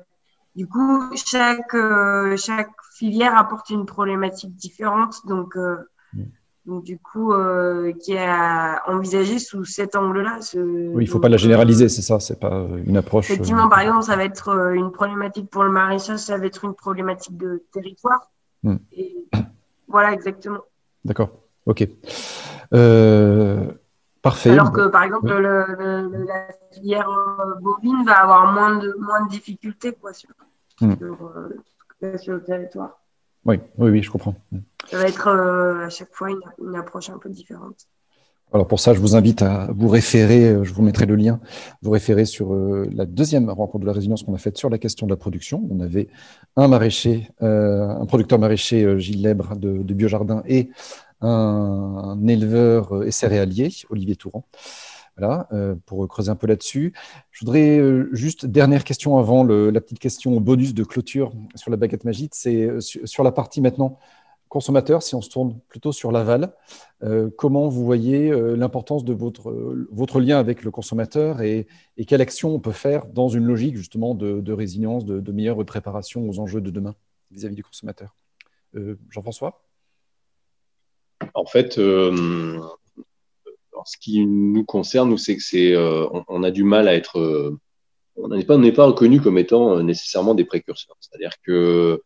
du coup chaque euh, chaque filière apporte une problématique différente, donc, mm. Donc du coup euh, qui est à envisager sous cet angle-là. Ce, oui, il faut pas la généraliser, c'est ça, c'est pas une approche. Effectivement, par exemple, ça va être une problématique pour le maraîchage, ça va être une problématique de territoire. Mm. Et voilà, exactement. D'accord. Ok. Euh, parfait. Alors que, par exemple, le, le, la filière euh, bovine va avoir moins de, moins de difficultés quoi, sur, hmm. sur, euh, sur, le territoire. Oui, oui, oui, je comprends. Ça va être euh, à chaque fois une, une, approche un peu différente. Alors pour ça, je vous invite à vous référer, je vous mettrai le lien, vous référer sur la deuxième rencontre de la résilience qu'on a faite sur la question de la production. On avait un maraîcher, euh, un producteur maraîcher, Gilles Lèbre de, de Biojardin et un, éleveur et céréalier, Olivier Touran. Voilà, euh, pour creuser un peu là-dessus. Je voudrais euh, juste, dernière question avant la petite question bonus de clôture sur la baguette magique, c'est euh, sur, la partie maintenant consommateur, si on se tourne plutôt sur l'aval, comment vous voyez l'importance de votre, lien avec le consommateur et, quelle action on peut faire dans une logique justement de, résilience, de, meilleure préparation aux enjeux de demain vis-à-vis -vis du consommateur? Jean-François? En fait, ce qui nous concerne, c'est que on, a du mal à être, on n'est pas, reconnu comme étant nécessairement des précurseurs. C'est-à-dire que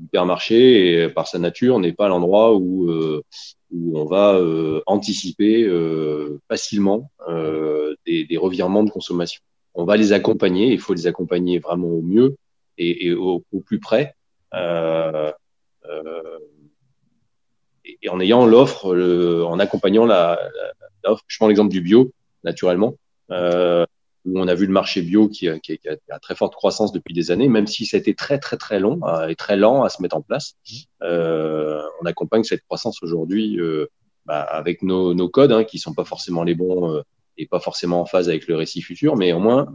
l'hypermarché, par sa nature, n'est pas l'endroit où, on va anticiper facilement des revirements de consommation. On va les accompagner, il faut les accompagner vraiment au mieux et, au, plus près. Euh, euh, et, en ayant l'offre, en accompagnant la, l'offre. Je prends l'exemple du bio, naturellement, euh, où on a vu le marché bio qui, qui, a, très forte croissance depuis des années, même si ça a été très très très long et très lent à se mettre en place. on accompagne cette croissance aujourd'hui bah, avec nos, nos codes, hein, qui sont pas forcément les bons et pas forcément en phase avec le récit futur, mais au moins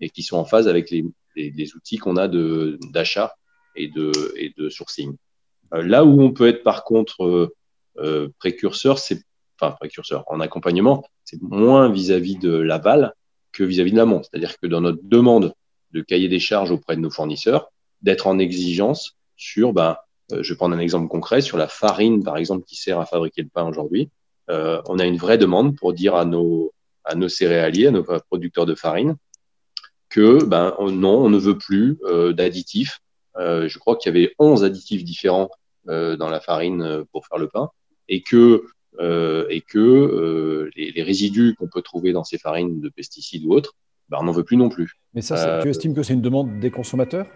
et qui sont en phase avec les, les, outils qu'on a d'achat et de, et de sourcing. Euh, là où on peut être par contre euh, euh, précurseur, c'est enfin précurseur en accompagnement, c'est moins vis-à-vis de l'aval que vis-à-vis de l'amont. C'est-à-dire que dans notre demande de cahier des charges auprès de nos fournisseurs, d'être en exigence sur, ben, je vais prendre un exemple concret, sur la farine, par exemple, qui sert à fabriquer le pain aujourd'hui. on a une vraie demande pour dire à nos, céréaliers, à nos producteurs de farine, que ben, non, on ne veut plus d'additifs. Je crois qu'il y avait 11 additifs différents dans la farine pour faire le pain et que, et que les, résidus qu'on peut trouver dans ces farines de pesticides ou autres, ben, on n'en veut plus non plus. Mais ça, tu estimes que c'est une demande des consommateurs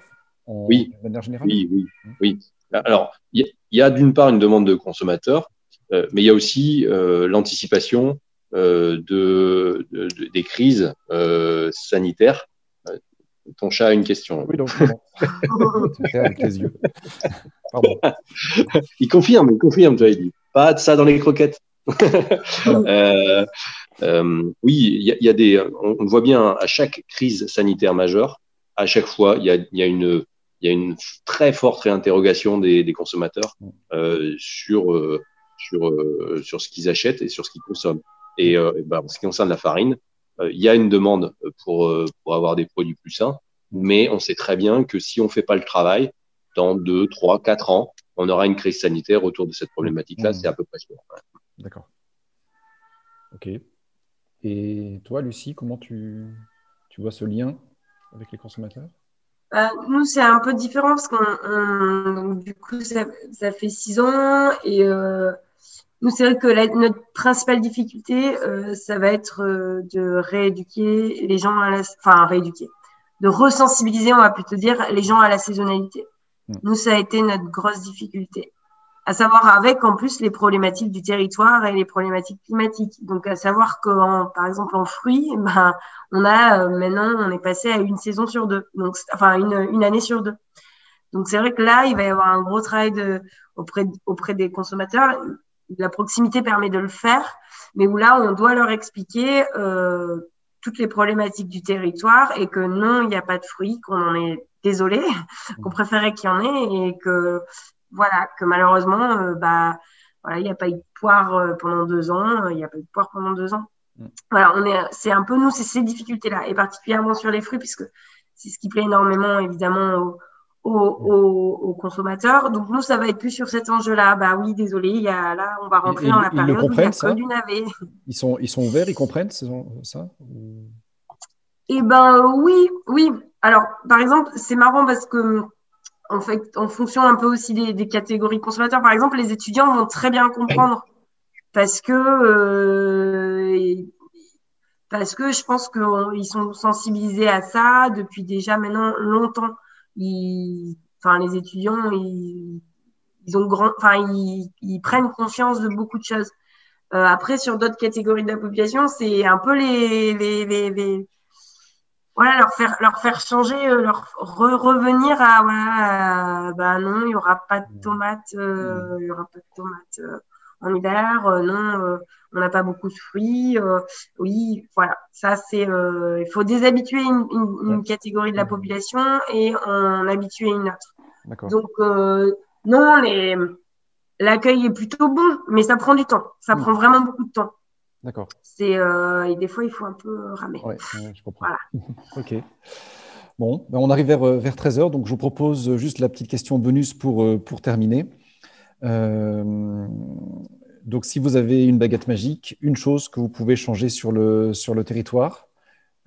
en oui, manière générale? Oui, oui, oui. Alors, il y, a d'une part une demande de consommateurs, mais il y a aussi l'anticipation de, des crises sanitaires ton chat a une question. Oui, donc, avec les yeux. Il confirme, il confirme, tu as dit. Pas de ça dans les croquettes. Euh, euh, oui, il y, a des. On, voit bien à chaque crise sanitaire majeure, à chaque fois, il y a, y, a une, y a une très forte réinterrogation des, des consommateurs euh, sur, euh, sur, euh, sur ce qu'ils achètent et sur ce qu'ils consomment. Et ben, en ce qui concerne la farine, euh, il y a une demande pour, euh, pour avoir des produits plus sains, mais on sait très bien que si on ne fait pas le travail, dans 2, 3, 4 ans, on aura une crise sanitaire autour de cette problématique-là. Mmh. C'est à peu près sûr. D'accord. Ok. Et toi, Lucie, comment tu, tu vois ce lien avec les consommateurs? Bah, Nous, c'est un peu différent parce qu'on, du coup, ça, ça, fait six ans et euh, nous, c'est vrai que notre principale difficulté, euh, ça va être euh, de rééduquer les gens à la, enfin rééduquer, de resensibiliser, on va plutôt dire, les gens à la saisonnalité. Mm. Nous, ça a été notre grosse difficulté. À savoir avec en plus les problématiques du territoire et les problématiques climatiques. Donc, à savoir que, par exemple, en fruits, ben, on a euh, maintenant, on est passé à une saison sur deux, donc enfin une, une année sur deux. Donc, c'est vrai que là, il va y avoir un gros travail de, auprès, auprès des consommateurs la proximité permet de le faire, mais où là, on doit leur expliquer euh, toutes les problématiques du territoire et que non, il n'y a pas de fruits, qu'on en est désolé, qu'on préférait qu'il y en ait et que voilà, que malheureusement, euh, bah voilà, il n'y a pas eu de poire euh, pendant deux ans, il n'y a pas eu de poire pendant deux ans. Voilà, on est, c'est un peu nous, c'est ces difficultés-là, et particulièrement sur les fruits, puisque c'est ce qui plaît énormément évidemment aux, aux, consommateurs. Donc nous, ça va être plus sur cet enjeu-là. Bah oui, désolé, il y a, là, on va rentrer dans la période où il y a du navet. Ils sont, ils sont ouverts, ils comprennent ça Eh ben oui, oui. Alors, par exemple, c'est marrant parce que en fait, en fonction un peu aussi des, catégories de consommateurs, par exemple, les étudiants vont très bien comprendre parce que euh, parce que je pense qu'ils sont sensibilisés à ça depuis déjà maintenant longtemps enfin, les étudiants, ils, ont grand, enfin, ils, prennent confiance de beaucoup de choses. Euh, après, sur d'autres catégories de la population, c'est un peu les, les, les, voilà, leur faire, leur faire changer, euh, leur revenir à, voilà, bah non, il y aura pas de tomates, euh, il y aura pas de tomates euh, en hiver, euh, non, on n'a pas beaucoup de fruits. Euh, oui, voilà, ça c'est. Euh, il faut déshabituer une, une, catégorie de la population et en habituer une autre. Donc euh, non, les, l'accueil est plutôt bon, mais ça prend du temps. Ça hmm. prend vraiment beaucoup de temps. D'accord. C'est et des fois il faut un peu ramer. Ouais, je comprends. Voilà. ok. Bon, ben, on arrive vers, vers 13h, donc je vous propose juste la petite question bonus pour, pour terminer. Euh, Donc, si vous avez une baguette magique, une chose que vous pouvez changer sur le, sur le territoire,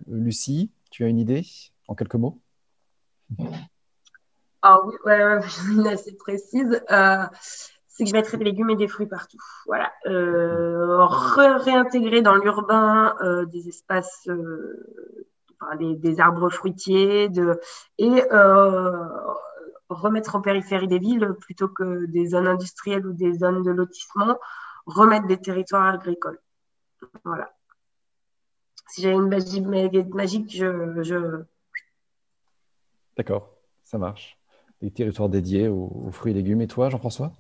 Lucie, tu as une idée en quelques mots? Ah oui, ouais, une assez précise. Euh, que je mettrais des légumes et des fruits partout. Voilà. Euh, réintégrer dans l'urbain euh, des espaces, enfin, des, arbres fruitiers et remettre en périphérie des villes plutôt que des zones industrielles ou des zones de lotissement remettre des territoires agricoles. Voilà. Si j'avais une baguette magique, je. je... D'accord, ça marche. Des territoires dédiés aux, fruits et légumes. Et toi, Jean-François?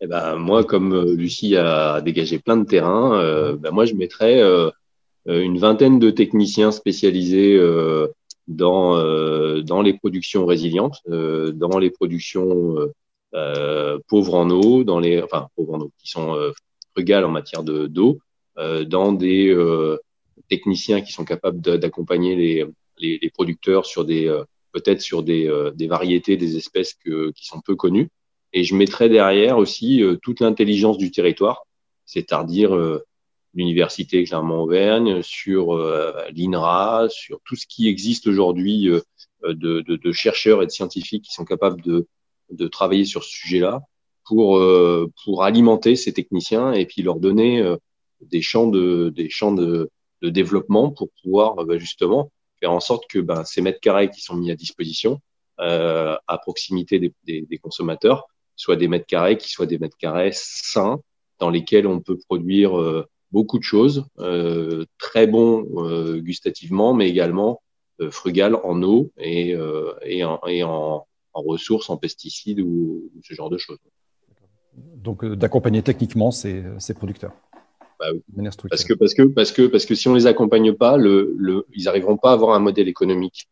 Eh ben, Moi, comme euh, Lucie a dégagé plein de terrains, euh, ben, moi, je mettrais euh, une vingtaine de techniciens spécialisés dans, dans les productions résilientes, dans les productions euh, pauvres en eau, dans les, enfin pauvres en eau, qui sont euh, frugales en matière de d'eau, euh, dans des techniciens qui sont capables d'accompagner les, les, les, producteurs sur des peut-être sur des, des, variétés, des espèces que, qui sont peu connues. Et je mettrai derrière aussi toute l'intelligence du territoire, c'est-à-dire l'université Clermont-Auvergne, sur l'INRA, sur tout ce qui existe aujourd'hui de, de, de, chercheurs et de scientifiques qui sont capables de de travailler sur ce sujet-là pour, euh, pour alimenter ces techniciens et puis leur donner euh, des champs de, des champs de, de développement pour pouvoir euh, bah, justement faire en sorte que ben, ces mètres carrés qui sont mis à disposition euh, à proximité des, des, consommateurs soient des mètres carrés qui soient des mètres carrés sains dans lesquels on peut produire beaucoup de choses, euh, très bons gustativement, mais également frugal en eau et, et en, et en, en ressources, en pesticides ou, ce genre de choses. Donc euh, d'accompagner techniquement ces, ces producteurs. Bah parce que parce que parce que parce que si on les accompagne pas, le, le ils n'arriveront pas à avoir un modèle économique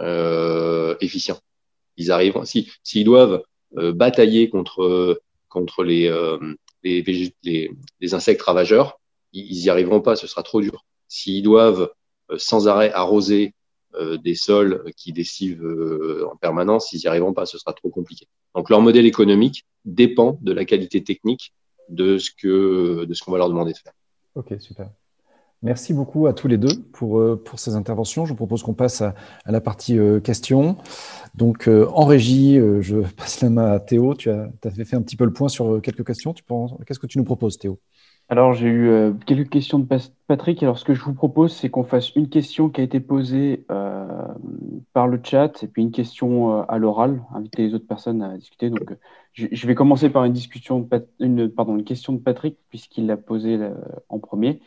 euh, efficient. Ils arrivent si s'ils doivent euh, batailler contre contre les, euh, les, les, les insectes ravageurs, ils, ils y arriveront pas. Ce sera trop dur. S'ils doivent euh, sans arrêt arroser euh, des sols qui décivent euh, en permanence, ils n'y arriveront pas, ce sera trop compliqué. Donc leur modèle économique dépend de la qualité technique de ce que de ce qu'on va leur demander de faire. Ok, super. Merci beaucoup à tous les deux pour, euh, pour ces interventions. Je vous propose qu'on passe à, la partie questions. Donc, en régie, je passe la main à Théo. Tu as, as, fait un petit peu le point sur quelques questions. Qu'est-ce que tu nous proposes, Théo? Alors, j'ai eu euh, quelques questions de Patrick. Alors, ce que je vous propose, c'est qu'on fasse une question qui a été posée euh, par le chat et puis une question euh, à l'oral, inviter les autres personnes à discuter. Donc, je, vais commencer par une discussion, une, pardon, une question de Patrick puisqu'il l'a posée en premier.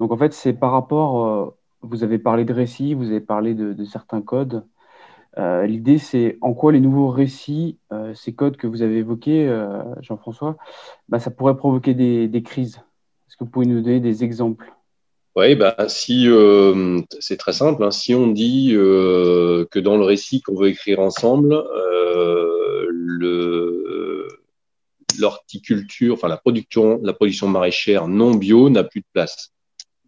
Donc, en fait, c'est par rapport, vous avez parlé de récits, vous avez parlé de certains codes. Euh, l'idée, c'est en quoi les nouveaux récits, euh, ces codes que vous avez évoqués, euh, Jean-François, bah, ça pourrait provoquer des, crises. Est-ce que vous pouvez nous donner des exemples? Oui, bah, si, c'est très simple. Hein. si on dit que dans le récit qu'on veut écrire ensemble, l'horticulture, enfin la production, la production maraîchère non bio n'a plus de place,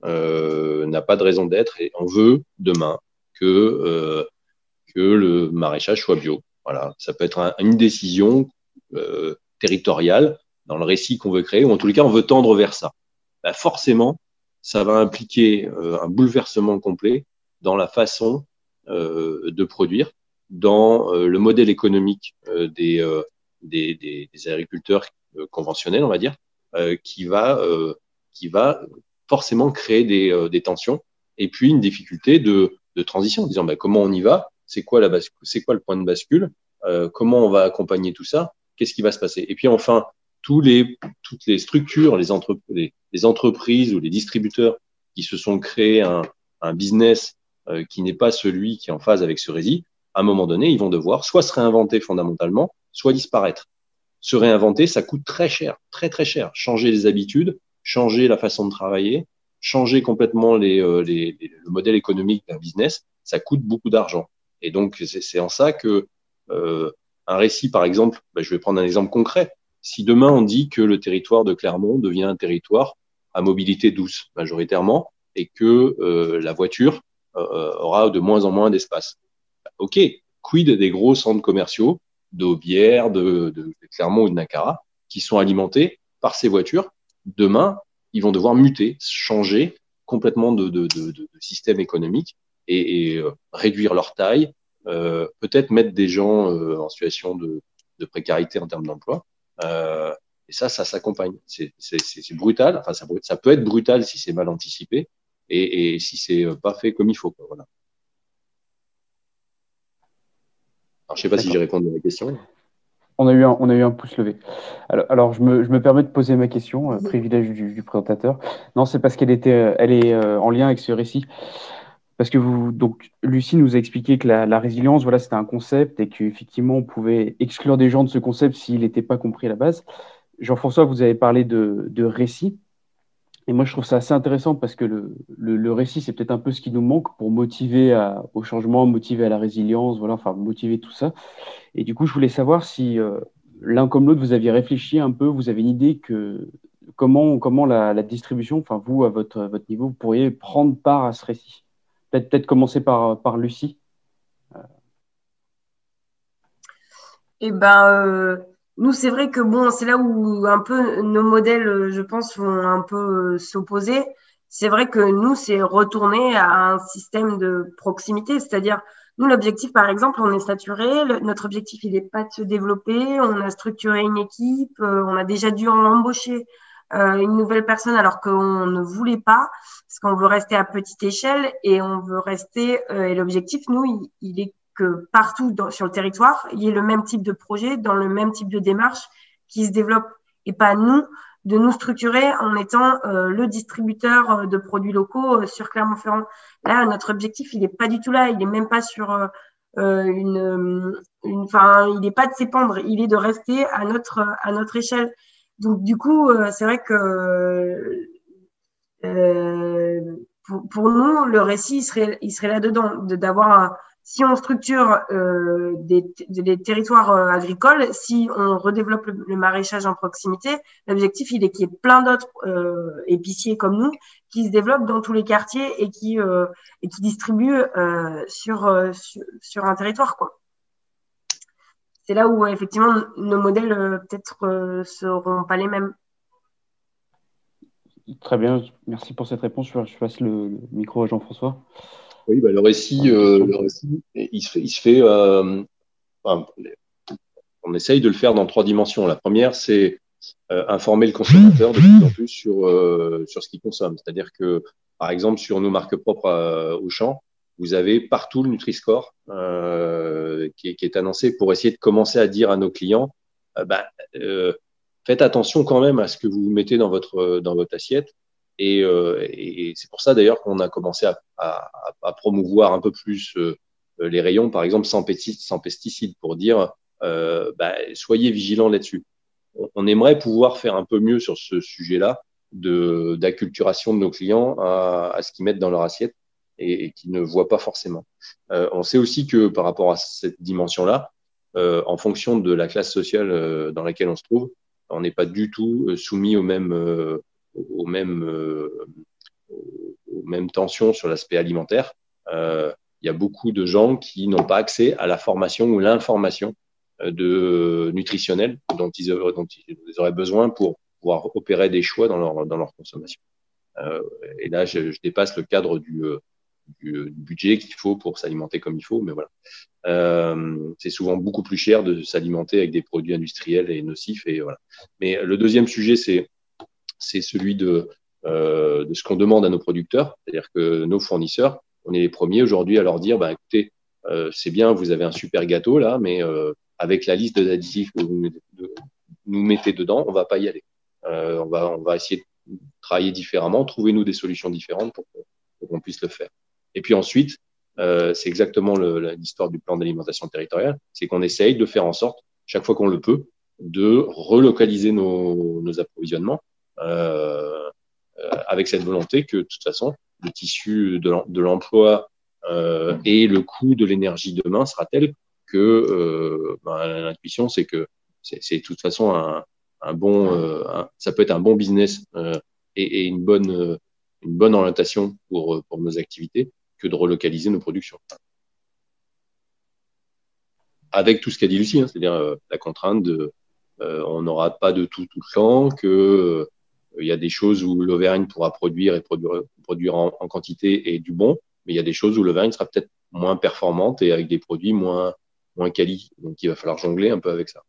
n'a pas de raison d'être, et on veut demain que que le maraîchage soit bio. Voilà, ça peut être une décision euh, territoriale dans le récit qu'on veut créer, ou en tous les cas, on veut tendre vers ça. Bah, forcément, ça va impliquer euh, un bouleversement complet dans la façon euh, de produire, dans le modèle économique des, des, des, des, agriculteurs conventionnels, on va dire, qui va qui va forcément créer des, des tensions et puis une difficulté de, transition, en disant bah, comment on y va? C'est quoi quoi le point de bascule, euh, comment on va accompagner tout ça, qu'est-ce qui va se passer? Et puis enfin, tous les, toutes les structures, les, les, entreprises ou les distributeurs qui se sont créés un, un business euh, qui n'est pas celui qui est en phase avec ce rési, à un moment donné, ils vont devoir soit se réinventer fondamentalement, soit disparaître. Se réinventer, ça coûte très cher, très très cher. Changer les habitudes, changer la façon de travailler, changer complètement les, euh, les, le modèle économique d'un business, ça coûte beaucoup d'argent. Et donc, c'est en ça que euh, un récit, par exemple, ben, je vais prendre un exemple concret. Si demain on dit que le territoire de Clermont devient un territoire à mobilité douce majoritairement et que euh, la voiture euh, aura de moins en moins d'espace. Ok, quid des gros centres commerciaux d'Aubière, de, de, Clermont ou de Nacara qui sont alimentés par ces voitures, demain, ils vont devoir muter, changer complètement de, de, de, système économique et, euh, réduire leur taille, euh, peut-être mettre des gens euh, en situation de, précarité en termes d'emploi. et ça, ça s'accompagne. C'est brutal. Enfin, ça, ça, peut être brutal si c'est mal anticipé et, et si c'est pas fait comme il faut. Voilà. Alors, je sais pas si j'ai répondu à la question. On a eu un, on a eu un pouce levé. Alors, je, me, je, me, permets de poser ma question, euh, privilège du, présentateur. Non, c'est parce qu'elle était, euh, elle est euh, en lien avec ce récit. Parce que vous, donc, Lucie nous a expliqué que la, résilience, voilà, c'était un concept et qu'effectivement, on pouvait exclure des gens de ce concept s'il n'était pas compris à la base. Jean-François, vous avez parlé de, de récit. Et moi, je trouve ça assez intéressant parce que le, le, récit, c'est peut-être un peu ce qui nous manque pour motiver au changement, motiver à la résilience, voilà, enfin, motiver tout ça. Et du coup, je voulais savoir si euh, l'un comme l'autre, vous aviez réfléchi un peu, vous avez une idée que comment, comment la, distribution, enfin, vous, à votre, votre niveau, vous pourriez prendre part à ce récit? Peut-être peut commencer par, par Lucie. Eh ben, euh, nous, c'est vrai que bon, c'est là où un peu nos modèles, euh, je pense, vont un peu euh, s'opposer. C'est vrai que nous, c'est retourner à un système de proximité, c'est-à-dire nous, l'objectif, par exemple, on est saturé. notre objectif, il n'est pas de se développer. On a structuré une équipe. Euh, on a déjà dû embaucher une nouvelle personne alors qu'on ne voulait pas, parce qu'on veut rester à petite échelle et on veut rester. et l'objectif, nous, il est partout sur le territoire, il y ait le même type de projet, dans le même type de démarche qui se développe et pas nous de nous structurer en étant euh, le distributeur euh, de produits locaux euh, sur Clermont-Ferrand. Là, notre objectif, il n'est pas du tout là. Il n'est même pas sur une, une, il n'est pas de s'épandre. Il est de rester à notre à notre échelle. Donc, du coup, c'est vrai que pour, pour, nous, le récit, il serait, il serait là-dedans, d'avoir si on structure euh, des, territoires euh, agricoles, si on redéveloppe le, maraîchage en proximité, l'objectif il est qu'il y ait plein d'autres euh, épiciers comme nous qui se développent dans tous les quartiers et qui et qui distribuent sur, sur, un territoire. C'est là où effectivement nos modèles peut-être seront pas les mêmes. Très bien, merci pour cette réponse. Je passe le micro à Jean-François. Oui, bah, le, récit, euh, il se fait, euh, on essaye de le faire dans trois dimensions. La première, c'est euh, informer le consommateur de plus en plus sur, sur ce qu'il consomme. C'est-à-dire que, par exemple, sur nos marques propres au champ, vous avez partout le Nutri-Score qui est, annoncé pour essayer de commencer à dire à nos clients, bah, faites attention quand même à ce que vous mettez dans votre assiette euh, et, c'est pour ça d'ailleurs qu'on a commencé à, promouvoir un peu plus euh, les rayons, par exemple sans, pesticides, pour dire euh, bah, soyez vigilants là-dessus. On, aimerait pouvoir faire un peu mieux sur ce sujet-là d'acculturation de, nos clients à, ce qu'ils mettent dans leur assiette et, et qu'ils ne voient pas forcément. on sait aussi que par rapport à cette dimension-là, en fonction de la classe sociale dans laquelle on se trouve, on n'est pas du tout soumis aux mêmes aux mêmes, euh, aux mêmes tensions sur l'aspect alimentaire. Euh, il y a beaucoup de gens qui n'ont pas accès à la formation ou l'information euh, de nutritionnelle dont ils, auraient besoin pour pouvoir opérer des choix dans leur, dans leur consommation. Et là, je, dépasse le cadre du, budget qu'il faut pour s'alimenter comme il faut, mais voilà. C'est souvent beaucoup plus cher de s'alimenter avec des produits industriels et nocifs. Et voilà. Mais le deuxième sujet, c'est c'est celui de, euh, de ce qu'on demande à nos producteurs, c'est-à-dire que nos fournisseurs, on est les premiers aujourd'hui à leur dire, bah, écoutez, euh, c'est bien, vous avez un super gâteau là, mais euh, avec la liste d'additifs que vous nous mettez dedans, on va pas y aller. on, va, on va essayer de travailler différemment, trouvez-nous des solutions différentes pour, qu'on puisse le faire. Et puis ensuite, c'est exactement l'histoire du plan d'alimentation territoriale, c'est qu'on essaye de faire en sorte, chaque fois qu'on le peut, de relocaliser nos, approvisionnements avec cette volonté que de toute façon, le tissu de l'emploi euh, et le coût de l'énergie demain sera tel que ben, l'intuition, c'est que c'est de toute façon un, un bon, ça peut être un bon business et, et, une bonne, une bonne orientation pour, pour nos activités que de relocaliser nos productions. Avec tout ce qu'a dit Lucie, hein, c'est-à-dire la contrainte de, on n'aura pas de tout tout le temps, que il y a des choses où l'Auvergne pourra produire et produire, en, quantité et du bon, mais il y a des choses où l'Auvergne sera peut-être moins performante et avec des produits moins, moins quali. Donc il va falloir jongler un peu avec ça.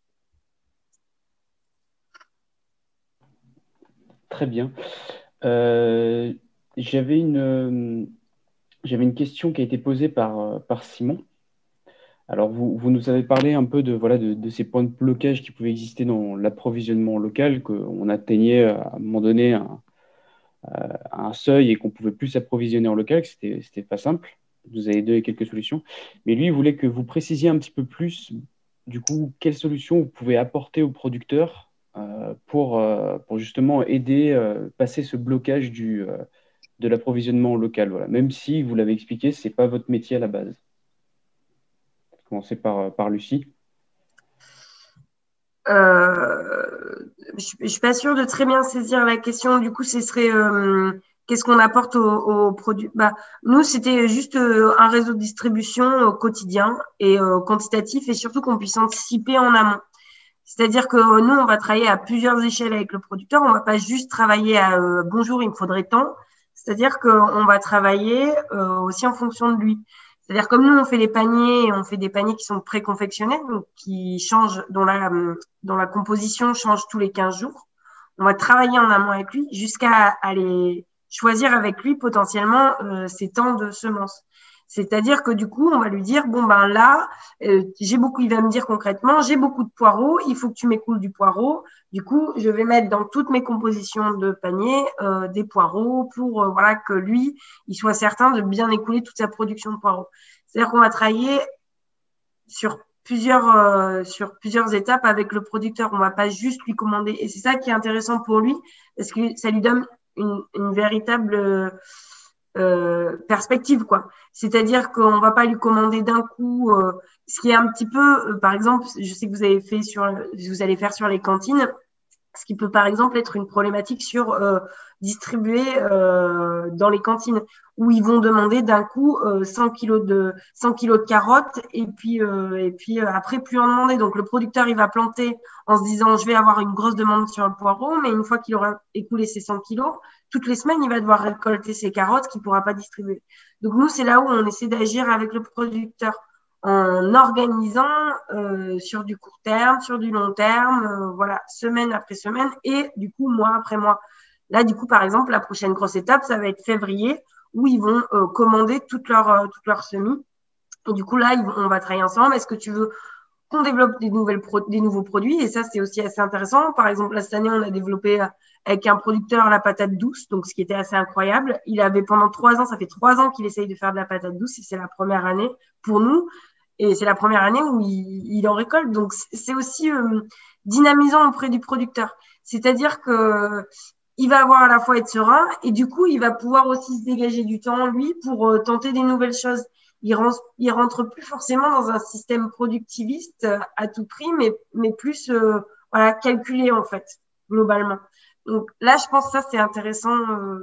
Très bien. Euh, j'avais une, j'avais une question qui a été posée par, par Simon. Alors, vous, vous, nous avez parlé un peu de, voilà, de, ces points de blocage qui pouvaient exister dans l'approvisionnement local, qu'on atteignait à un moment donné un, euh, un seuil et qu'on pouvait plus s'approvisionner en local, que c'était, pas simple. Vous avez donné quelques solutions. Mais lui, il voulait que vous précisiez un petit peu plus, du coup, quelles solutions vous pouvez apporter aux producteurs euh, pour, euh, pour justement aider, passer ce blocage du, de l'approvisionnement local. Voilà. Même si, vous l'avez expliqué, ce n'est pas votre métier à la base. Commencer par, par Lucie. Euh, je ne suis pas sûre de très bien saisir la question. Du coup, ce serait euh, qu'est-ce qu'on apporte aux, produits bah, Nous, c'était juste euh, un réseau de distribution quotidien et quantitatif et surtout qu'on puisse anticiper en amont. C'est-à-dire que nous, on va travailler à plusieurs échelles avec le producteur. On ne va pas juste travailler à bonjour, il me faudrait tant. C'est-à-dire qu'on va travailler aussi en fonction de lui. C'est-à-dire comme nous on fait les paniers, on fait des paniers qui sont préconfectionnés, donc qui changent, dont la, composition change tous les 15 jours. On va travailler en amont avec lui jusqu'à aller choisir avec lui potentiellement euh, ses temps de semences. C'est-à-dire que du coup, on va lui dire bon ben là, euh, j'ai beaucoup. Il va me dire concrètement, j'ai beaucoup de poireaux. Il faut que tu m'écoules du poireau. Du coup, je vais mettre dans toutes mes compositions de panier euh, des poireaux pour euh, voilà que lui, il soit certain de bien écouler toute sa production de poireaux. C'est-à-dire qu'on va travailler sur plusieurs sur plusieurs étapes avec le producteur. On va pas juste lui commander. Et c'est ça qui est intéressant pour lui parce que ça lui donne une, une véritable euh, perspective quoi. C'est-à-dire qu'on va pas lui commander d'un coup euh, ce qui est un petit peu euh, par exemple, je sais que vous avez fait sur vous allez faire sur les cantines ce qui peut par exemple être une problématique sur euh, distribuer euh, dans les cantines où ils vont demander d'un coup 100 euh, kilos de 100 kilos de carottes et puis et puis après plus en demander. Donc le producteur il va planter en se disant je vais avoir une grosse demande sur le poireau mais une fois qu'il aura écoulé ses 100 kilos toutes les semaines il va devoir récolter ses carottes qu'il pourra pas distribuer. Donc nous c'est là où on essaie d'agir avec le producteur en organisant euh, sur du court terme, sur du long terme, euh, voilà, semaine après semaine et du coup mois après mois. Là, du coup, par exemple, la prochaine grosse étape, ça va être février où ils vont euh, commander toutes leurs toutes leurs semis. Et du coup, là, on va travailler ensemble. Est-ce que tu veux qu'on développe des nouvelles des nouveaux produits? Et ça, c'est aussi assez intéressant. Par exemple, là, cette année, on a développé avec un producteur la patate douce, donc ce qui était assez incroyable. Il avait pendant trois ans, ça fait trois ans qu'il essaye de faire de la patate douce et c'est la première année pour nous. Et c'est la première année où il, en récolte. Donc, c'est aussi euh, dynamisant auprès du producteur. C'est-à-dire que il va avoir à la fois être serein et du coup, il va pouvoir aussi se dégager du temps, lui, pour euh, tenter des nouvelles choses. Il rentre, il rentre plus forcément dans un système productiviste euh, à tout prix, mais, mais plus voilà, calculé, en fait, globalement. Donc là, je pense que ça, c'est intéressant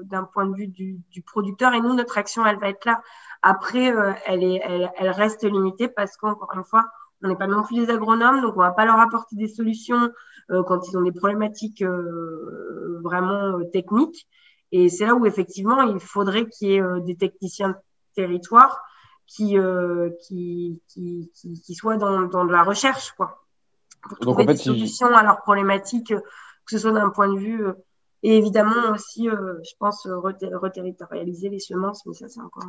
d'un point de vue du, du, producteur. Et nous, notre action, elle va être là. Après, euh, elle, est, elle, elle, reste limitée parce qu'encore une fois, on n'est pas non plus des agronomes, donc on va pas leur apporter des solutions euh, quand ils ont des problématiques euh, vraiment techniques. Et c'est là où effectivement, il faudrait qu'il y ait des techniciens de territoire qui, qui, qui, qui, qui, soient dans, dans de la recherche, quoi, pour trouver des solutions à leurs problématiques, que ce soit d'un point de vue et évidemment aussi, euh, je pense, euh, reterritorialiser les semences, mais ça, c'est encore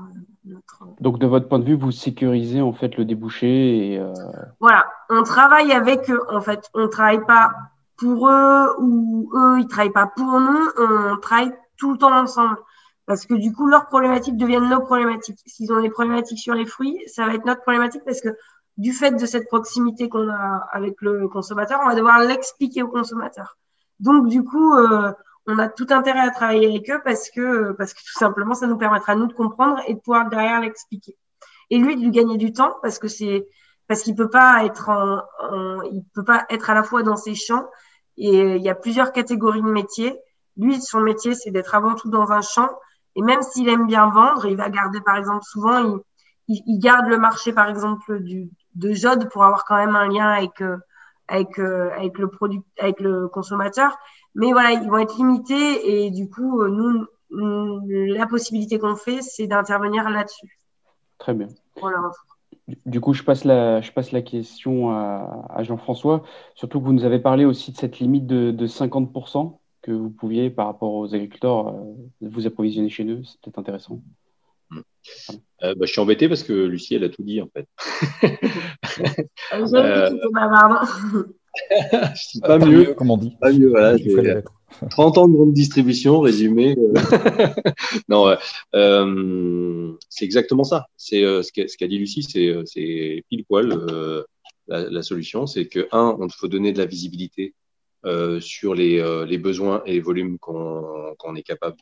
notre. Donc, de votre point de vue, vous sécurisez en fait le débouché et. Euh, voilà, on travaille avec eux. En fait, on ne travaille pas pour eux ou eux, ils ne travaillent pas pour nous. On travaille tout le temps ensemble. Parce que du coup, leurs problématiques deviennent nos problématiques. S'ils ont des problématiques sur les fruits, ça va être notre problématique parce que du fait de cette proximité qu'on a avec le consommateur, on va devoir l'expliquer au consommateur. Donc, du coup, euh, on a tout intérêt à travailler avec eux parce que, parce que tout simplement, ça nous permettra nous de comprendre et de pouvoir derrière l'expliquer. Et lui, de lui gagner du temps parce que c'est, parce qu'il peut pas être en, il peut pas être à la fois dans ses champs et il y a plusieurs catégories de métiers. Lui, son métier, c'est d'être avant tout dans un champ. Et même s'il aime bien vendre, il va garder, par exemple, souvent, il, il, garde le marché, par exemple, du, de Jode pour avoir quand même un lien avec, euh, avec avec le produit, avec le consommateur. Mais voilà, ils vont être limités et du coup, nous, la possibilité qu'on fait, c'est d'intervenir là-dessus. Très bien. Du coup, je passe la, je passe la question à, Jean-François. Surtout que vous nous avez parlé aussi de cette limite de, de 50% que vous pouviez, par rapport aux agriculteurs, euh, vous approvisionner chez eux. C'est peut-être intéressant. Euh, bah, je suis embêté parce que Lucie, elle a tout dit en fait. euh, pas, mieux, comme on dit. Pas mieux, voilà. 30 ans de grande distribution, résumé. Euh. non, euh, c'est exactement ça. C'est euh, ce qu'a dit Lucie, c'est pile poil la, la, solution. C'est que, un, on faut donner de la visibilité sur les, les, besoins et les volumes qu'on est capable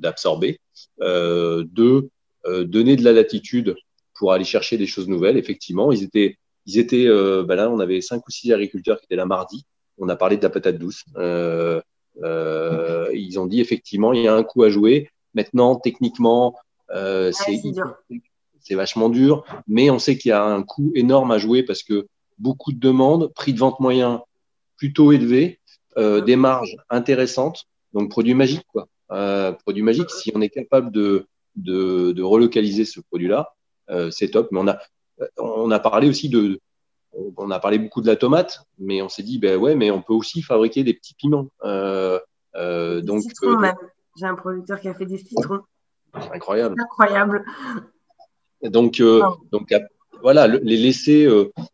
d'absorber. De, deux, donner de la latitude pour aller chercher des choses nouvelles. Effectivement, ils étaient, ils étaient bah là, on avait cinq ou six agriculteurs qui étaient là mardi on a parlé de la patate douce. Euh, euh, ils ont dit effectivement, il y a un coup à jouer. Maintenant, techniquement, euh, c'est vachement dur, mais on sait qu'il y a un coût énorme à jouer parce que beaucoup de demandes, prix de vente moyen plutôt élevé, des marges intéressantes, donc produit magique quoi. produit magique, si on est capable de, de, relocaliser ce produit-là, c'est top. Mais on a, on a parlé aussi de, on a parlé beaucoup de la tomate, mais on s'est dit, ben ouais, mais on peut aussi fabriquer des petits piments. Euh, euh, donc, euh, J'ai un producteur qui a fait des citrons. C'est incroyable. Incroyable. Donc, donc voilà, les laisser,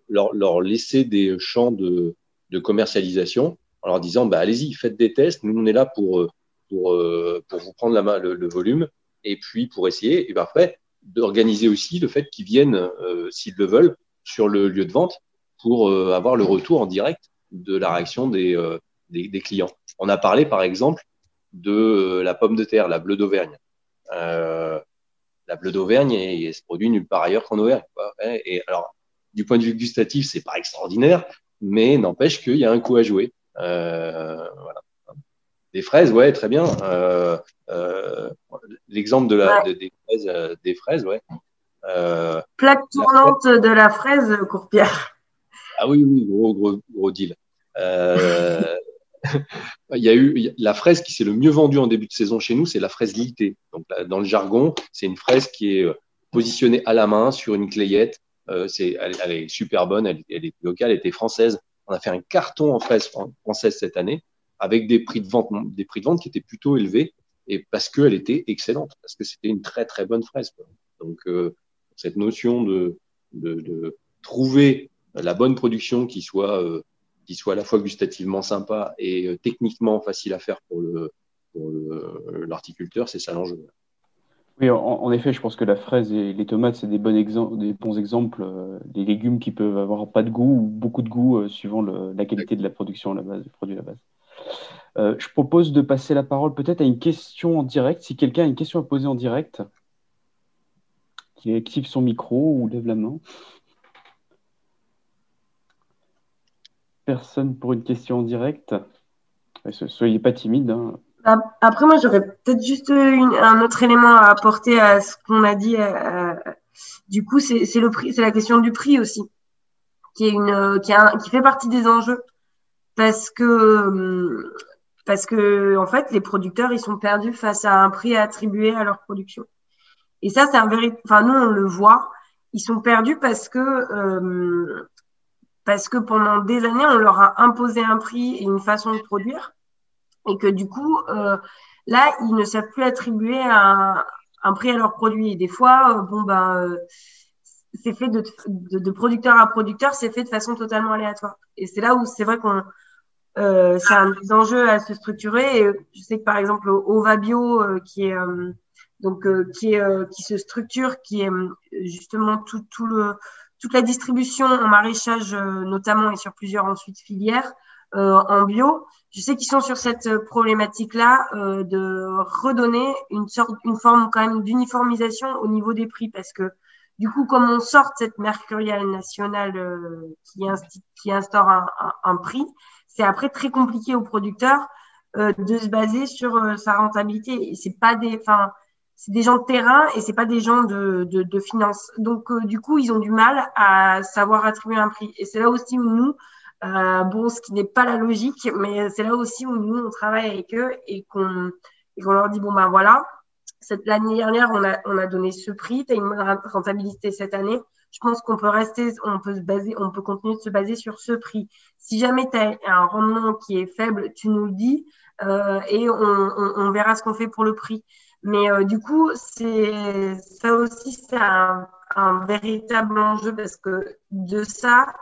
leur, laisser des champs de, commercialisation en leur disant, bah, allez-y, faites des tests. Nous, on est là pour, pour, pour vous prendre la, le, le volume et puis pour essayer. Et ben après, d'organiser aussi le fait qu'ils viennent, s'ils le veulent, sur le lieu de vente pour euh, avoir le retour en direct de la réaction euh, des, des, clients. On a parlé par exemple de euh, la pomme de terre, la bleue d'Auvergne. la bleue d'Auvergne, elle se produit nulle part ailleurs qu'en Auvergne. Et alors, du point de vue gustatif, c'est pas extraordinaire, mais n'empêche qu'il y a un coup à jouer. voilà. Des fraises, ouais, très bien. L'exemple de la, des, fraises, des fraises, ouais. Plaque tournante de la fraise, Courpierre. Ah oui, oui, gros, gros, gros deal. Euh, il y a eu la fraise qui s'est le mieux vendue en début de saison chez nous, c'est la fraise litée. Donc, dans le jargon, c'est une fraise qui est euh, positionnée à la main sur une clayette. Euh, elle, est super bonne, elle, elle, est locale, elle était française. On a fait un carton en fraise française cette année avec des prix de vente, des prix de vente qui étaient plutôt élevés et parce qu'elle était excellente, parce que c'était une très très bonne fraise. Donc cette notion de, trouver la bonne production qui soit, euh, qui soit à la fois gustativement sympa et euh, techniquement facile à faire pour le l'articulteur, c'est ça l'enjeu. Oui, en, effet, je pense que la fraise et les tomates, c'est des, bons exemples, euh, des légumes qui peuvent avoir pas de goût ou beaucoup de goût suivant la qualité de la production à la base, du produit à la base. Je propose de passer la parole peut-être à une question en direct. Si quelqu'un a une question à poser en direct, qui active son micro ou lève la main. personne pour une question en direct. Soyez pas timide. Hein. Après, moi, j'aurais peut-être juste un autre élément à apporter à ce qu'on a dit. Euh, du coup, c'est la question du prix aussi, qui est une, qui fait partie des enjeux, parce que parce que en fait, les producteurs, ils sont perdus face à un prix attribué à leur production. Et ça, c'est un véritable. Enfin, nous, on le voit. Ils sont perdus parce que euh, parce que pendant des années, on leur a imposé un prix et une façon de produire, et que du coup, euh, là, ils ne savent plus attribuer un, prix à leurs produits. Et des fois, euh, bon ben, euh, c'est fait de, de, producteur à producteur, c'est fait de façon totalement aléatoire. Et c'est là où c'est vrai qu'on euh, c'est un des enjeux à se structurer. Et je sais que par exemple, Ova Bio, qui est donc qui est qui se structure, qui est justement tout tout le toute la distribution en maraîchage euh, notamment et sur plusieurs ensuite filières euh, en bio. Je sais qu'ils sont sur cette problématique-là euh, de redonner une sorte, une forme quand même d'uniformisation au niveau des prix parce que du coup, comme on sort cette mercuriale nationale qui, qui, instaure un, un, prix, c'est après très compliqué aux producteurs de se baser sur sa rentabilité. Et c'est pas des, enfin, c'est des gens de terrain et c'est pas des gens de, de, de finance. Donc, euh, du coup, ils ont du mal à savoir attribuer un prix. Et c'est là aussi où nous, euh, bon, ce qui n'est pas la logique, mais c'est là aussi où nous, on travaille avec eux et qu'on qu'on leur dit, bon, ben voilà, l'année dernière, on a, on a donné ce prix, tu as une rentabilité cette année. Je pense qu'on peut rester, on peut se baser, on peut continuer de se baser sur ce prix. Si jamais tu as un rendement qui est faible, tu nous le dis euh, et on, verra ce qu'on fait pour le prix. Mais euh, du coup, c'est ça aussi, c'est un, véritable enjeu parce que de ça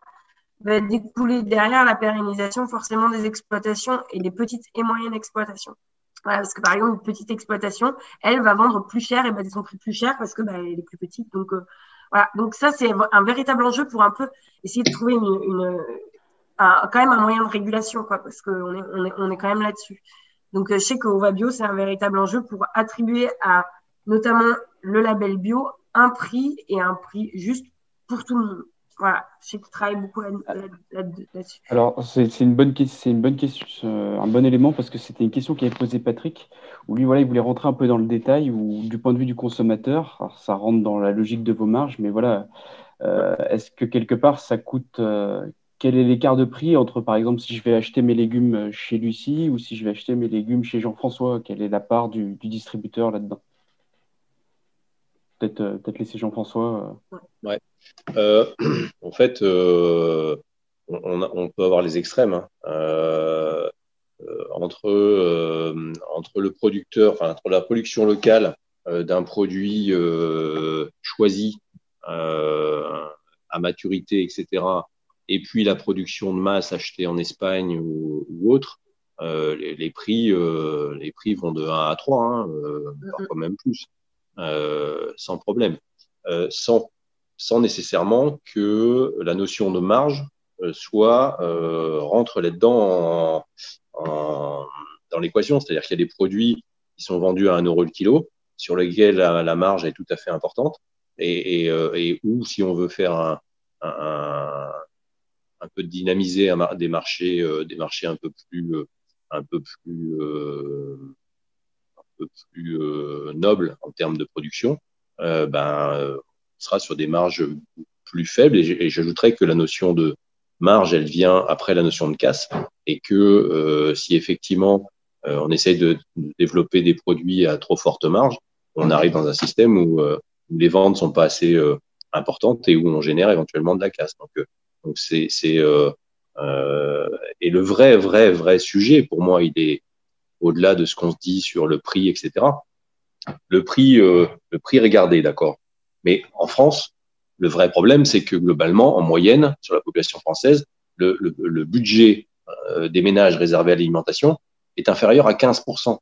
va découler derrière la pérennisation forcément des exploitations et des petites et moyennes exploitations. Parce que par exemple, une petite exploitation, elle va vendre plus cher et baser son prix plus cher parce que bah, elle est plus petite. Donc euh, voilà, donc ça c'est un véritable enjeu pour un peu essayer de trouver une, une un, quand même un moyen de régulation, quoi, parce qu'on est, on est, on est quand même là-dessus. Donc euh, je sais qu'Ova Bio c'est un véritable enjeu pour attribuer à notamment le label bio un prix et un prix juste pour tout le monde. Voilà, beaucoup là-dessus. Alors, c'est une bonne, une bonne question, euh, un bon élément parce que c'était une question qu'avait posée Patrick, où lui, voilà, il voulait rentrer un peu dans le détail, ou du point de vue du consommateur, ça rentre dans la logique de vos marges, mais voilà, euh, est-ce que quelque part ça coûte, euh, quel est l'écart de prix entre, par exemple, si je vais acheter mes légumes chez Lucie ou si je vais acheter mes légumes chez Jean-François, quelle est la part du distributeur là-dedans? Peut-être peut laisser Jean-François. Ouais. Euh, en fait, euh, on, on, peut avoir les extrêmes hein. euh, entre, entre le producteur, enfin, entre la production locale d'un produit choisi à maturité, etc., et puis la production de masse achetée en Espagne ou, ou autre, euh, les, les, prix, euh, les prix vont de 1 à 3, hein, euh, parfois même plus, sans problème, sans sans nécessairement que la notion de marge euh, soit euh, rentre là-dedans dans l'équation. C'est-à-dire qu'il y a des produits qui sont vendus à 1 euro le kilo, sur lesquels la, marge est tout à fait importante, et, et, euh, où si on veut faire un, un, peu dynamiser des marchés, des marchés un peu plus, un peu plus, plus nobles en termes de production, ben sera sur des marges plus faibles. Et j'ajouterais que la notion de marge, elle vient après la notion de casse. Et que euh, si effectivement euh, on essaye de développer des produits à trop forte marge, on arrive dans un système où, euh, les ventes sont pas assez euh, importantes et où on génère éventuellement de la casse. Donc, euh, donc c'est, c'est et le vrai, vrai, vrai sujet pour moi, il est au-delà de ce qu'on se dit sur le prix, etc. Le prix, le prix regardé, d'accord. Mais en France, le vrai problème, c'est que globalement, en moyenne, sur la population française, le, budget euh, des ménages réservés à l'alimentation est inférieur à 15%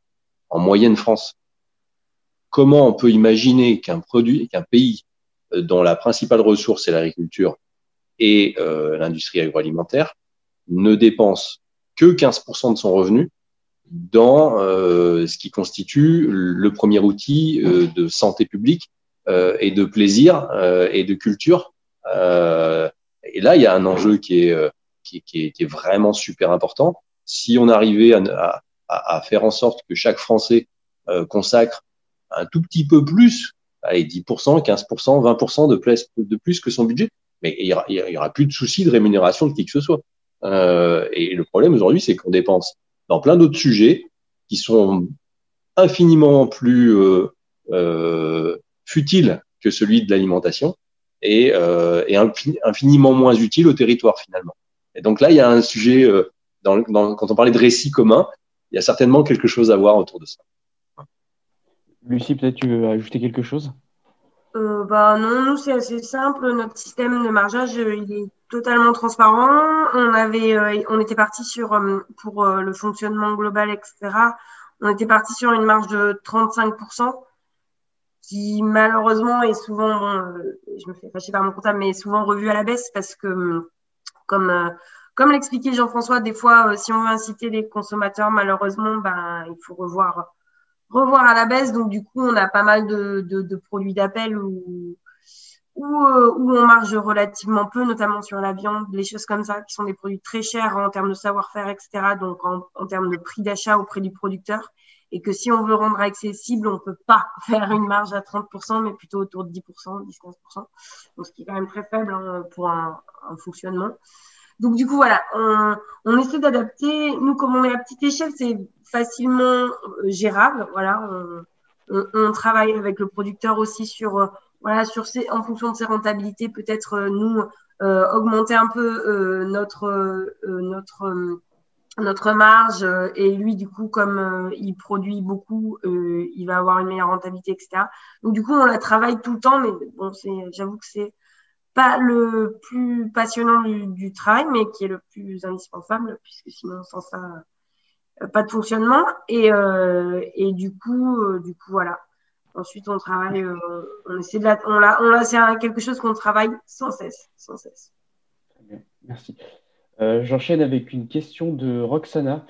en moyenne France. Comment on peut imaginer qu'un produit, qu'un pays euh, dont la principale ressource est l'agriculture et euh, l'industrie agroalimentaire ne dépense que 15% de son revenu dans euh, ce qui constitue le premier outil euh, de santé publique euh, et de plaisir et de culture. Et là, il y a un enjeu qui est, qui, qui, est, qui est vraiment super important. Si on arrivait à, à, à, faire en sorte que chaque Français consacre un tout petit peu plus, allez, 10%, 15%, 20% de plus, que son budget, mais il y aura, aura plus de soucis de rémunération de qui que ce soit. Euh, et le problème aujourd'hui, c'est qu'on dépense dans plein d'autres sujets qui sont infiniment plus euh, euh, futile que celui de l'alimentation et, euh, infiniment moins utile au territoire finalement. Et donc là, il y a un sujet, quand on parlait de récit commun, il y a certainement quelque chose à voir autour de ça. Lucie, peut-être tu veux ajouter quelque chose? Euh, bah non, nous c'est assez simple. Notre système de margeage, euh, il est totalement transparent. On avait, euh, on était parti sur euh, pour le fonctionnement global, etc. On était parti sur une marge de 35% qui malheureusement est souvent, je me fais fâcher par mon comptable, mais souvent revu à la baisse parce que, comme, euh, comme l'expliquait Jean-François, des fois, si on veut inciter les consommateurs, malheureusement, ben, il faut revoir, revoir à la baisse. Donc, du coup, on a pas mal de, produits d'appel où, où, on marge relativement peu, notamment sur la viande, les choses comme ça, qui sont des produits très chers en termes de savoir-faire, etc. Donc, en, termes de prix d'achat auprès du producteur. et que si on veut rendre accessible, on peut pas faire une marge à 30%, mais plutôt autour de 10%, 10-15%. Donc, ce qui est quand même très faible hein, pour un, fonctionnement. Donc, du coup, voilà, on, essaie d'adapter. Nous, comme on est à petite échelle, c'est facilement euh, gérable. Voilà, on, travaille avec le producteur aussi sur, euh, voilà, sur ses, en fonction de ses rentabilités, peut-être euh, nous augmenter un peu notre, notre notre marge et lui du coup comme il produit beaucoup il va avoir une meilleure rentabilité etc donc du coup on la travaille tout le temps mais bon c'est j'avoue que c'est pas le plus passionnant du, travail mais qui est le plus indispensable puisque sinon sans ça pas de fonctionnement et euh, et du coup du coup voilà Ensuite, on travaille, euh, on essaie de la, on la, on c'est quelque chose qu'on travaille sans cesse, sans cesse. Très bien, merci. Euh, j'enchaîne avec une question de Roxana.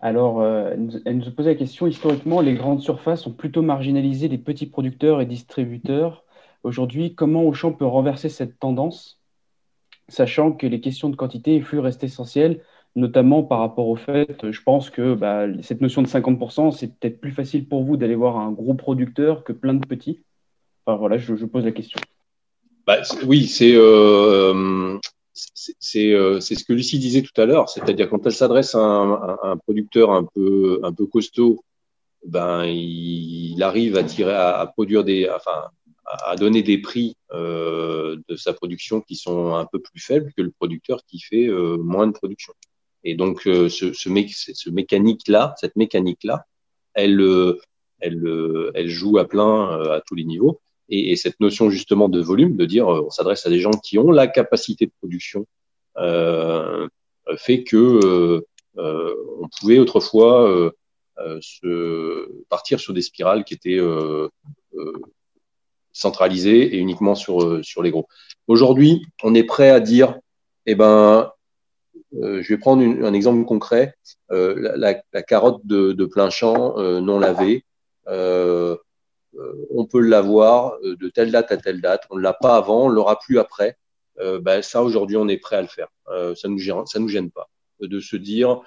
Alors, euh, elle nous posait la question historiquement, les grandes surfaces ont plutôt marginalisé les petits producteurs et distributeurs. Aujourd'hui, comment Auchan peut renverser cette tendance, sachant que les questions de quantité et flux restent essentielles notamment par rapport au fait, je pense que bah, cette notion de 50%, c'est peut-être plus facile pour vous d'aller voir un gros producteur que plein de petits? Enfin voilà, je, pose la question. Bah, oui, c'est euh, c'est euh, ce que Lucie disait tout à l'heure, c'est-à-dire quand elle s'adresse à, un producteur un peu un peu costaud, ben il, arrive à tirer à, produire des, enfin à donner des prix euh, de sa production qui sont un peu plus faibles que le producteur qui fait euh, moins de production. Et donc, euh, ce, ce, mé ce mécanique-là, cette mécanique-là, elle, euh, elle, joue à plein à tous les niveaux. Et, et, cette notion justement de volume, de dire on s'adresse à des gens qui ont la capacité de production, fait que on pouvait autrefois partir sur des spirales qui étaient centralisées et uniquement sur sur les gros. Aujourd'hui, on est prêt à dire, eh ben, euh, je vais prendre une, un exemple concret. Euh, la, la, carotte de, de plein champ euh, non lavée, euh, euh, on peut l'avoir de telle date à telle date. On ne l'a pas avant, on l'aura plus après. Ben, ça, aujourd'hui, on est prêt à le faire. ça ne nous, ça nous gêne pas de se dire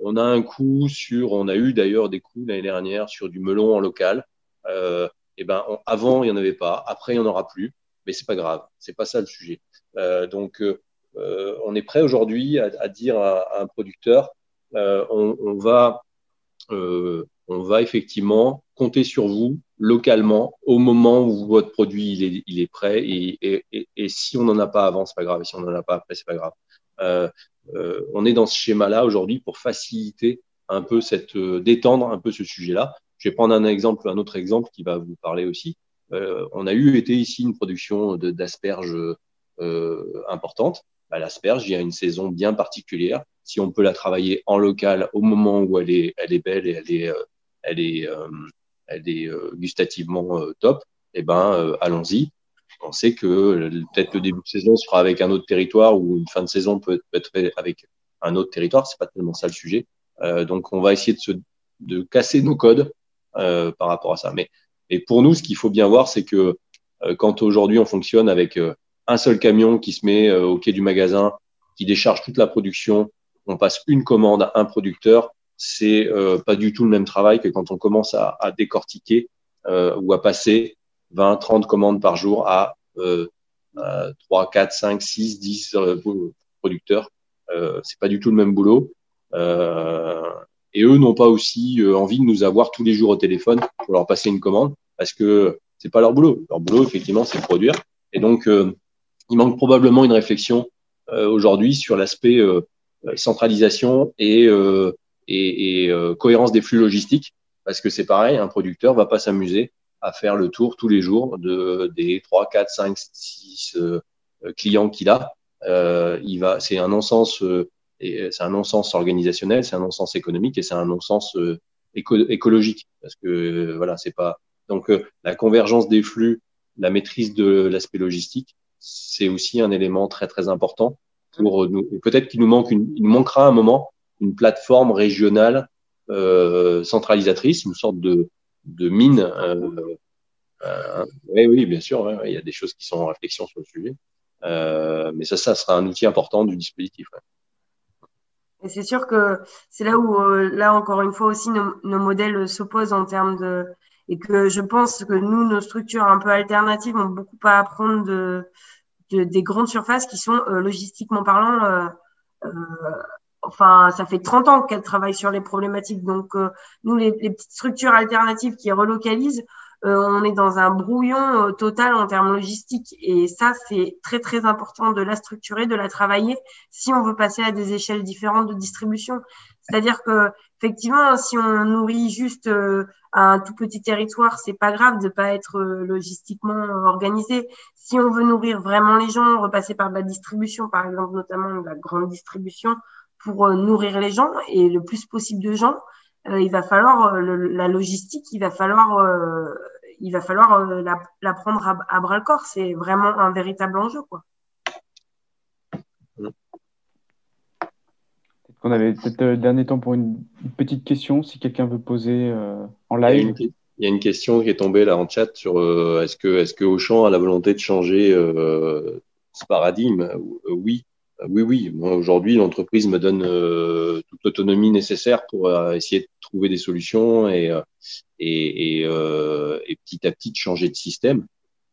on a un coup sur, on a eu d'ailleurs des coups l'année dernière sur du melon en local. Euh, et ben avant il y en avait pas, après il y en aura plus, mais c'est pas grave, c'est pas ça le sujet. Euh, donc euh, on est prêt aujourd'hui à, dire à, un producteur, euh, on, va, euh, on va effectivement compter sur vous localement au moment où votre produit il est, prêt et, si on n'en a pas avant, c'est pas grave, et si on n'en a pas après, c'est pas grave. Euh, euh, on est dans ce schéma-là aujourd'hui pour faciliter un peu cette détendre un peu ce sujet-là. Je vais prendre un exemple, un autre exemple qui va vous parler aussi. Euh, on a eu été ici une production d'asperges importante bah, l'asperge, il y a une saison bien particulière. Si on peut la travailler en local au moment où elle est, elle est belle et elle est, euh, elle est, euh, elle est euh, gustativement top, eh ben, allons-y. On sait que peut-être le début de saison sera avec un autre territoire ou une fin de saison peut être avec un autre territoire. C'est pas tellement ça le sujet. donc, on va essayer de, se, de casser nos codes par rapport à ça. Mais, pour nous, ce qu'il faut bien voir, c'est que quand aujourd'hui on fonctionne avec un seul camion qui se met euh, au quai du magasin, qui décharge toute la production. On passe une commande à un producteur. C'est euh, pas du tout le même travail que quand on commence à, à décortiquer euh, ou à passer 20, 30 commandes par jour à, euh, 3, 4, 5, 6, 10 producteurs. Euh, c'est pas du tout le même boulot. Euh, et eux n'ont pas aussi envie de nous avoir tous les jours au téléphone pour leur passer une commande parce que c'est pas leur boulot. Leur boulot, effectivement, c'est produire. Et donc, il manque probablement une réflexion euh, aujourd'hui sur l'aspect euh, centralisation et, euh, et, et cohérence des flux logistiques, parce que c'est pareil, un producteur va pas s'amuser à faire le tour tous les jours de, des 3, 4, 5, 6 clients qu'il a. il va, c'est un non-sens, c'est un non-sens organisationnel, c'est un non-sens économique et c'est un non-sens éco écologique, parce que voilà, c'est pas donc la convergence des flux, la maîtrise de l'aspect logistique, c'est aussi un élément très très important pour nous. Peut-être qu'il nous manque une, il nous manquera un moment une plateforme régionale euh, centralisatrice, une sorte de, de mine. Euh, euh, oui, oui, bien sûr, ouais, il y a des choses qui sont en réflexion sur le sujet, euh, mais ça, ça sera un outil important du dispositif. Ouais. Et c'est sûr que c'est là où, là encore une fois aussi, nos, nos modèles s'opposent en termes de, et que je pense que nous, nos structures un peu alternatives ont beaucoup à apprendre de, des grandes surfaces qui sont euh, logistiquement parlant. Euh, euh, enfin, ça fait 30 ans qu'elles travaillent sur les problématiques. Donc, nous, les, les, petites structures alternatives qui relocalisent, on est dans un brouillon total en termes logistiques. Et ça, c'est très, très important de la structurer, de la travailler si on veut passer à des échelles différentes de distribution. C'est-à-dire que effectivement, si on nourrit juste euh, un tout petit territoire, c'est pas grave de pas être euh, logistiquement organisé. Si on veut nourrir vraiment les gens, repasser par la distribution, par exemple, notamment la grande distribution, pour euh, nourrir les gens et le plus possible de gens, il va falloir la logistique, il va falloir, il va falloir la, la, prendre à, à bras le corps. C'est vraiment un véritable enjeu, quoi. On avait peut-être le dernier temps pour une, petite question, si quelqu'un veut poser euh, en live. Il y, a une, question qui est tombée là en chat sur euh, est-ce que, est que Auchan a la volonté de changer euh, ce paradigme Oui, oui, oui. Moi, aujourd'hui, l'entreprise me donne toute l'autonomie nécessaire pour essayer de trouver des solutions et, et, et, petit à petit de changer de système.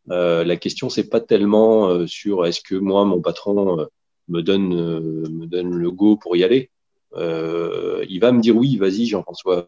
la question, c'est pas tellement sur est-ce que moi, mon patron me donne, me donne le go pour y aller euh, il va me dire oui, vas-y Jean-François,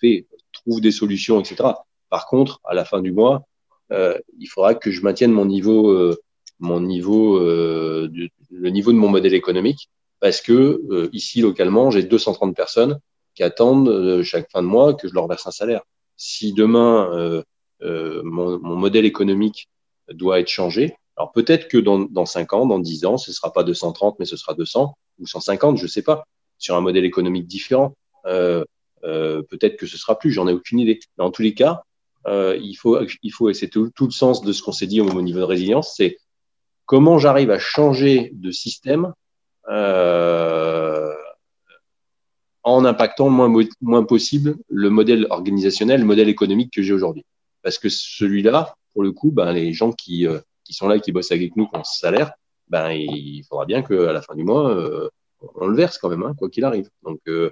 fais, trouve des solutions, etc. Par contre, à la fin du mois, euh, il faudra que je maintienne mon niveau, euh, mon niveau, de, le niveau de mon modèle économique, parce que ici localement, j'ai 230 personnes qui attendent chaque fin de mois que je leur verse un salaire. Si demain mon, mon, modèle économique doit être changé, alors peut-être que dans, dans 5 ans, dans 10 ans, ce sera pas 230, mais ce sera 200 ou 150, je sais pas sur un modèle économique différent. Euh, euh, peut-être que ce sera plus, j'en ai aucune idée. Mais en tous les cas, euh, il faut, il faut, et c'est tout, le sens de ce qu'on s'est dit au niveau de résilience, c'est comment j'arrive à changer de système euh, en impactant moins, moins possible le modèle organisationnel, le modèle économique que j'ai aujourd'hui. Parce que celui-là, pour le coup, ben, les gens qui, euh, qui sont là, qui bossent avec nous, qui ont salaire, ben, il faudra bien qu'à la fin du mois, euh, on le verse quand même, hein, quoi qu'il arrive. Donc euh,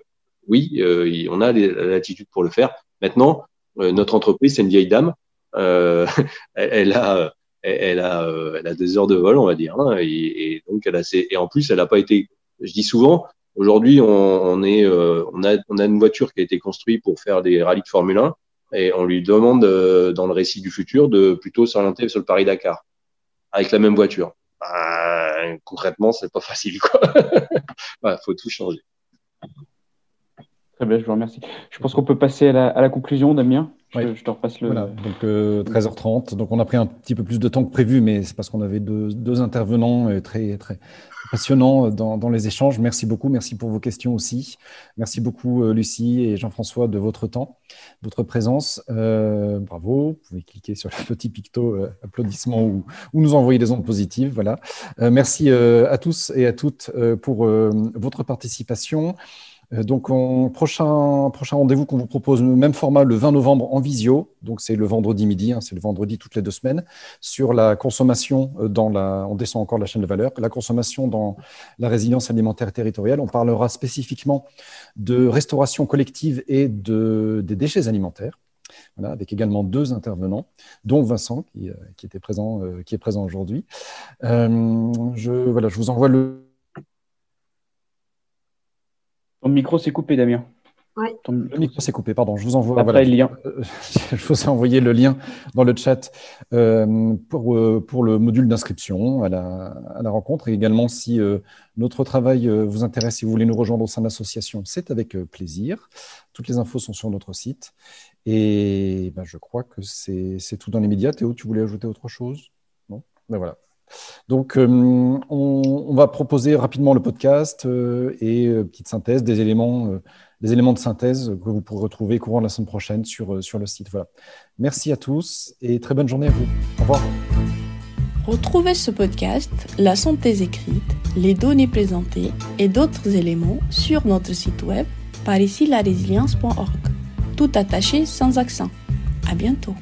oui, euh, on a l'attitude pour le faire. Maintenant, euh, notre entreprise, c'est une vieille dame. elle, a, elle, a, elle a des heures de vol, on va dire. Hein, et, donc, elle a et en plus, elle n'a pas été. Je dis souvent, aujourd'hui, on, on, a, une voiture qui a été construite pour faire des rallyes de Formule 1, et on lui demande dans le récit du futur de plutôt s'orienter sur le Paris Dakar avec la même voiture. Ben, concrètement, c'est pas facile. Il faut tout changer. Très bien, je vous remercie. Je pense qu'on peut passer à la, conclusion, Damien. Je, te repasse le. Voilà, donc 13h30. Euh, donc on a pris un petit peu plus de temps que prévu, mais c'est parce qu'on avait deux, deux intervenants euh, très, très, passionnant dans, les échanges. Merci beaucoup. Merci pour vos questions aussi. Merci beaucoup, euh, Lucie et Jean-François, de votre temps, de votre présence. Euh, bravo. Vous pouvez cliquer sur le petit picto euh, applaudissement ou, nous envoyer des ondes positives. Voilà. merci à tous et à toutes pour votre participation. Euh, donc, prochain, rendez-vous qu'on vous propose, même format, le 20 novembre en visio. Donc, c'est le vendredi midi, hein, c'est le vendredi toutes les deux semaines, sur la consommation euh, dans la. On descend encore la chaîne de valeur, la consommation dans la résilience alimentaire territoriale. On parlera spécifiquement de restauration collective et de, des déchets alimentaires. Voilà, avec également deux intervenants, dont Vincent qui, euh, était présent, qui est présent aujourd'hui. je vous envoie le, ton micro s'est coupé, Damien. Oui. Le micro s'est coupé, pardon. Je vous envoie le lien. je vous ai envoyé le lien dans le chat euh, pour, euh, pour le module d'inscription à la, à la, rencontre. Et également, si euh, notre travail vous intéresse, si vous voulez nous rejoindre au sein de l'association, c'est avec plaisir. Toutes les infos sont sur notre site. Et ben, je crois que c'est tout dans les médias. Théo, tu voulais ajouter autre chose? Non? Ben voilà. Donc, euh, on, va proposer rapidement le podcast euh, et euh, petite synthèse des éléments, des éléments de synthèse que vous pourrez retrouver courant la semaine prochaine sur, sur le site. Voilà. Merci à tous et très bonne journée à vous. Au revoir. Retrouvez ce podcast, la synthèse écrite, les données présentées et d'autres éléments sur notre site web par ici la. Tout attaché sans accent. À bientôt.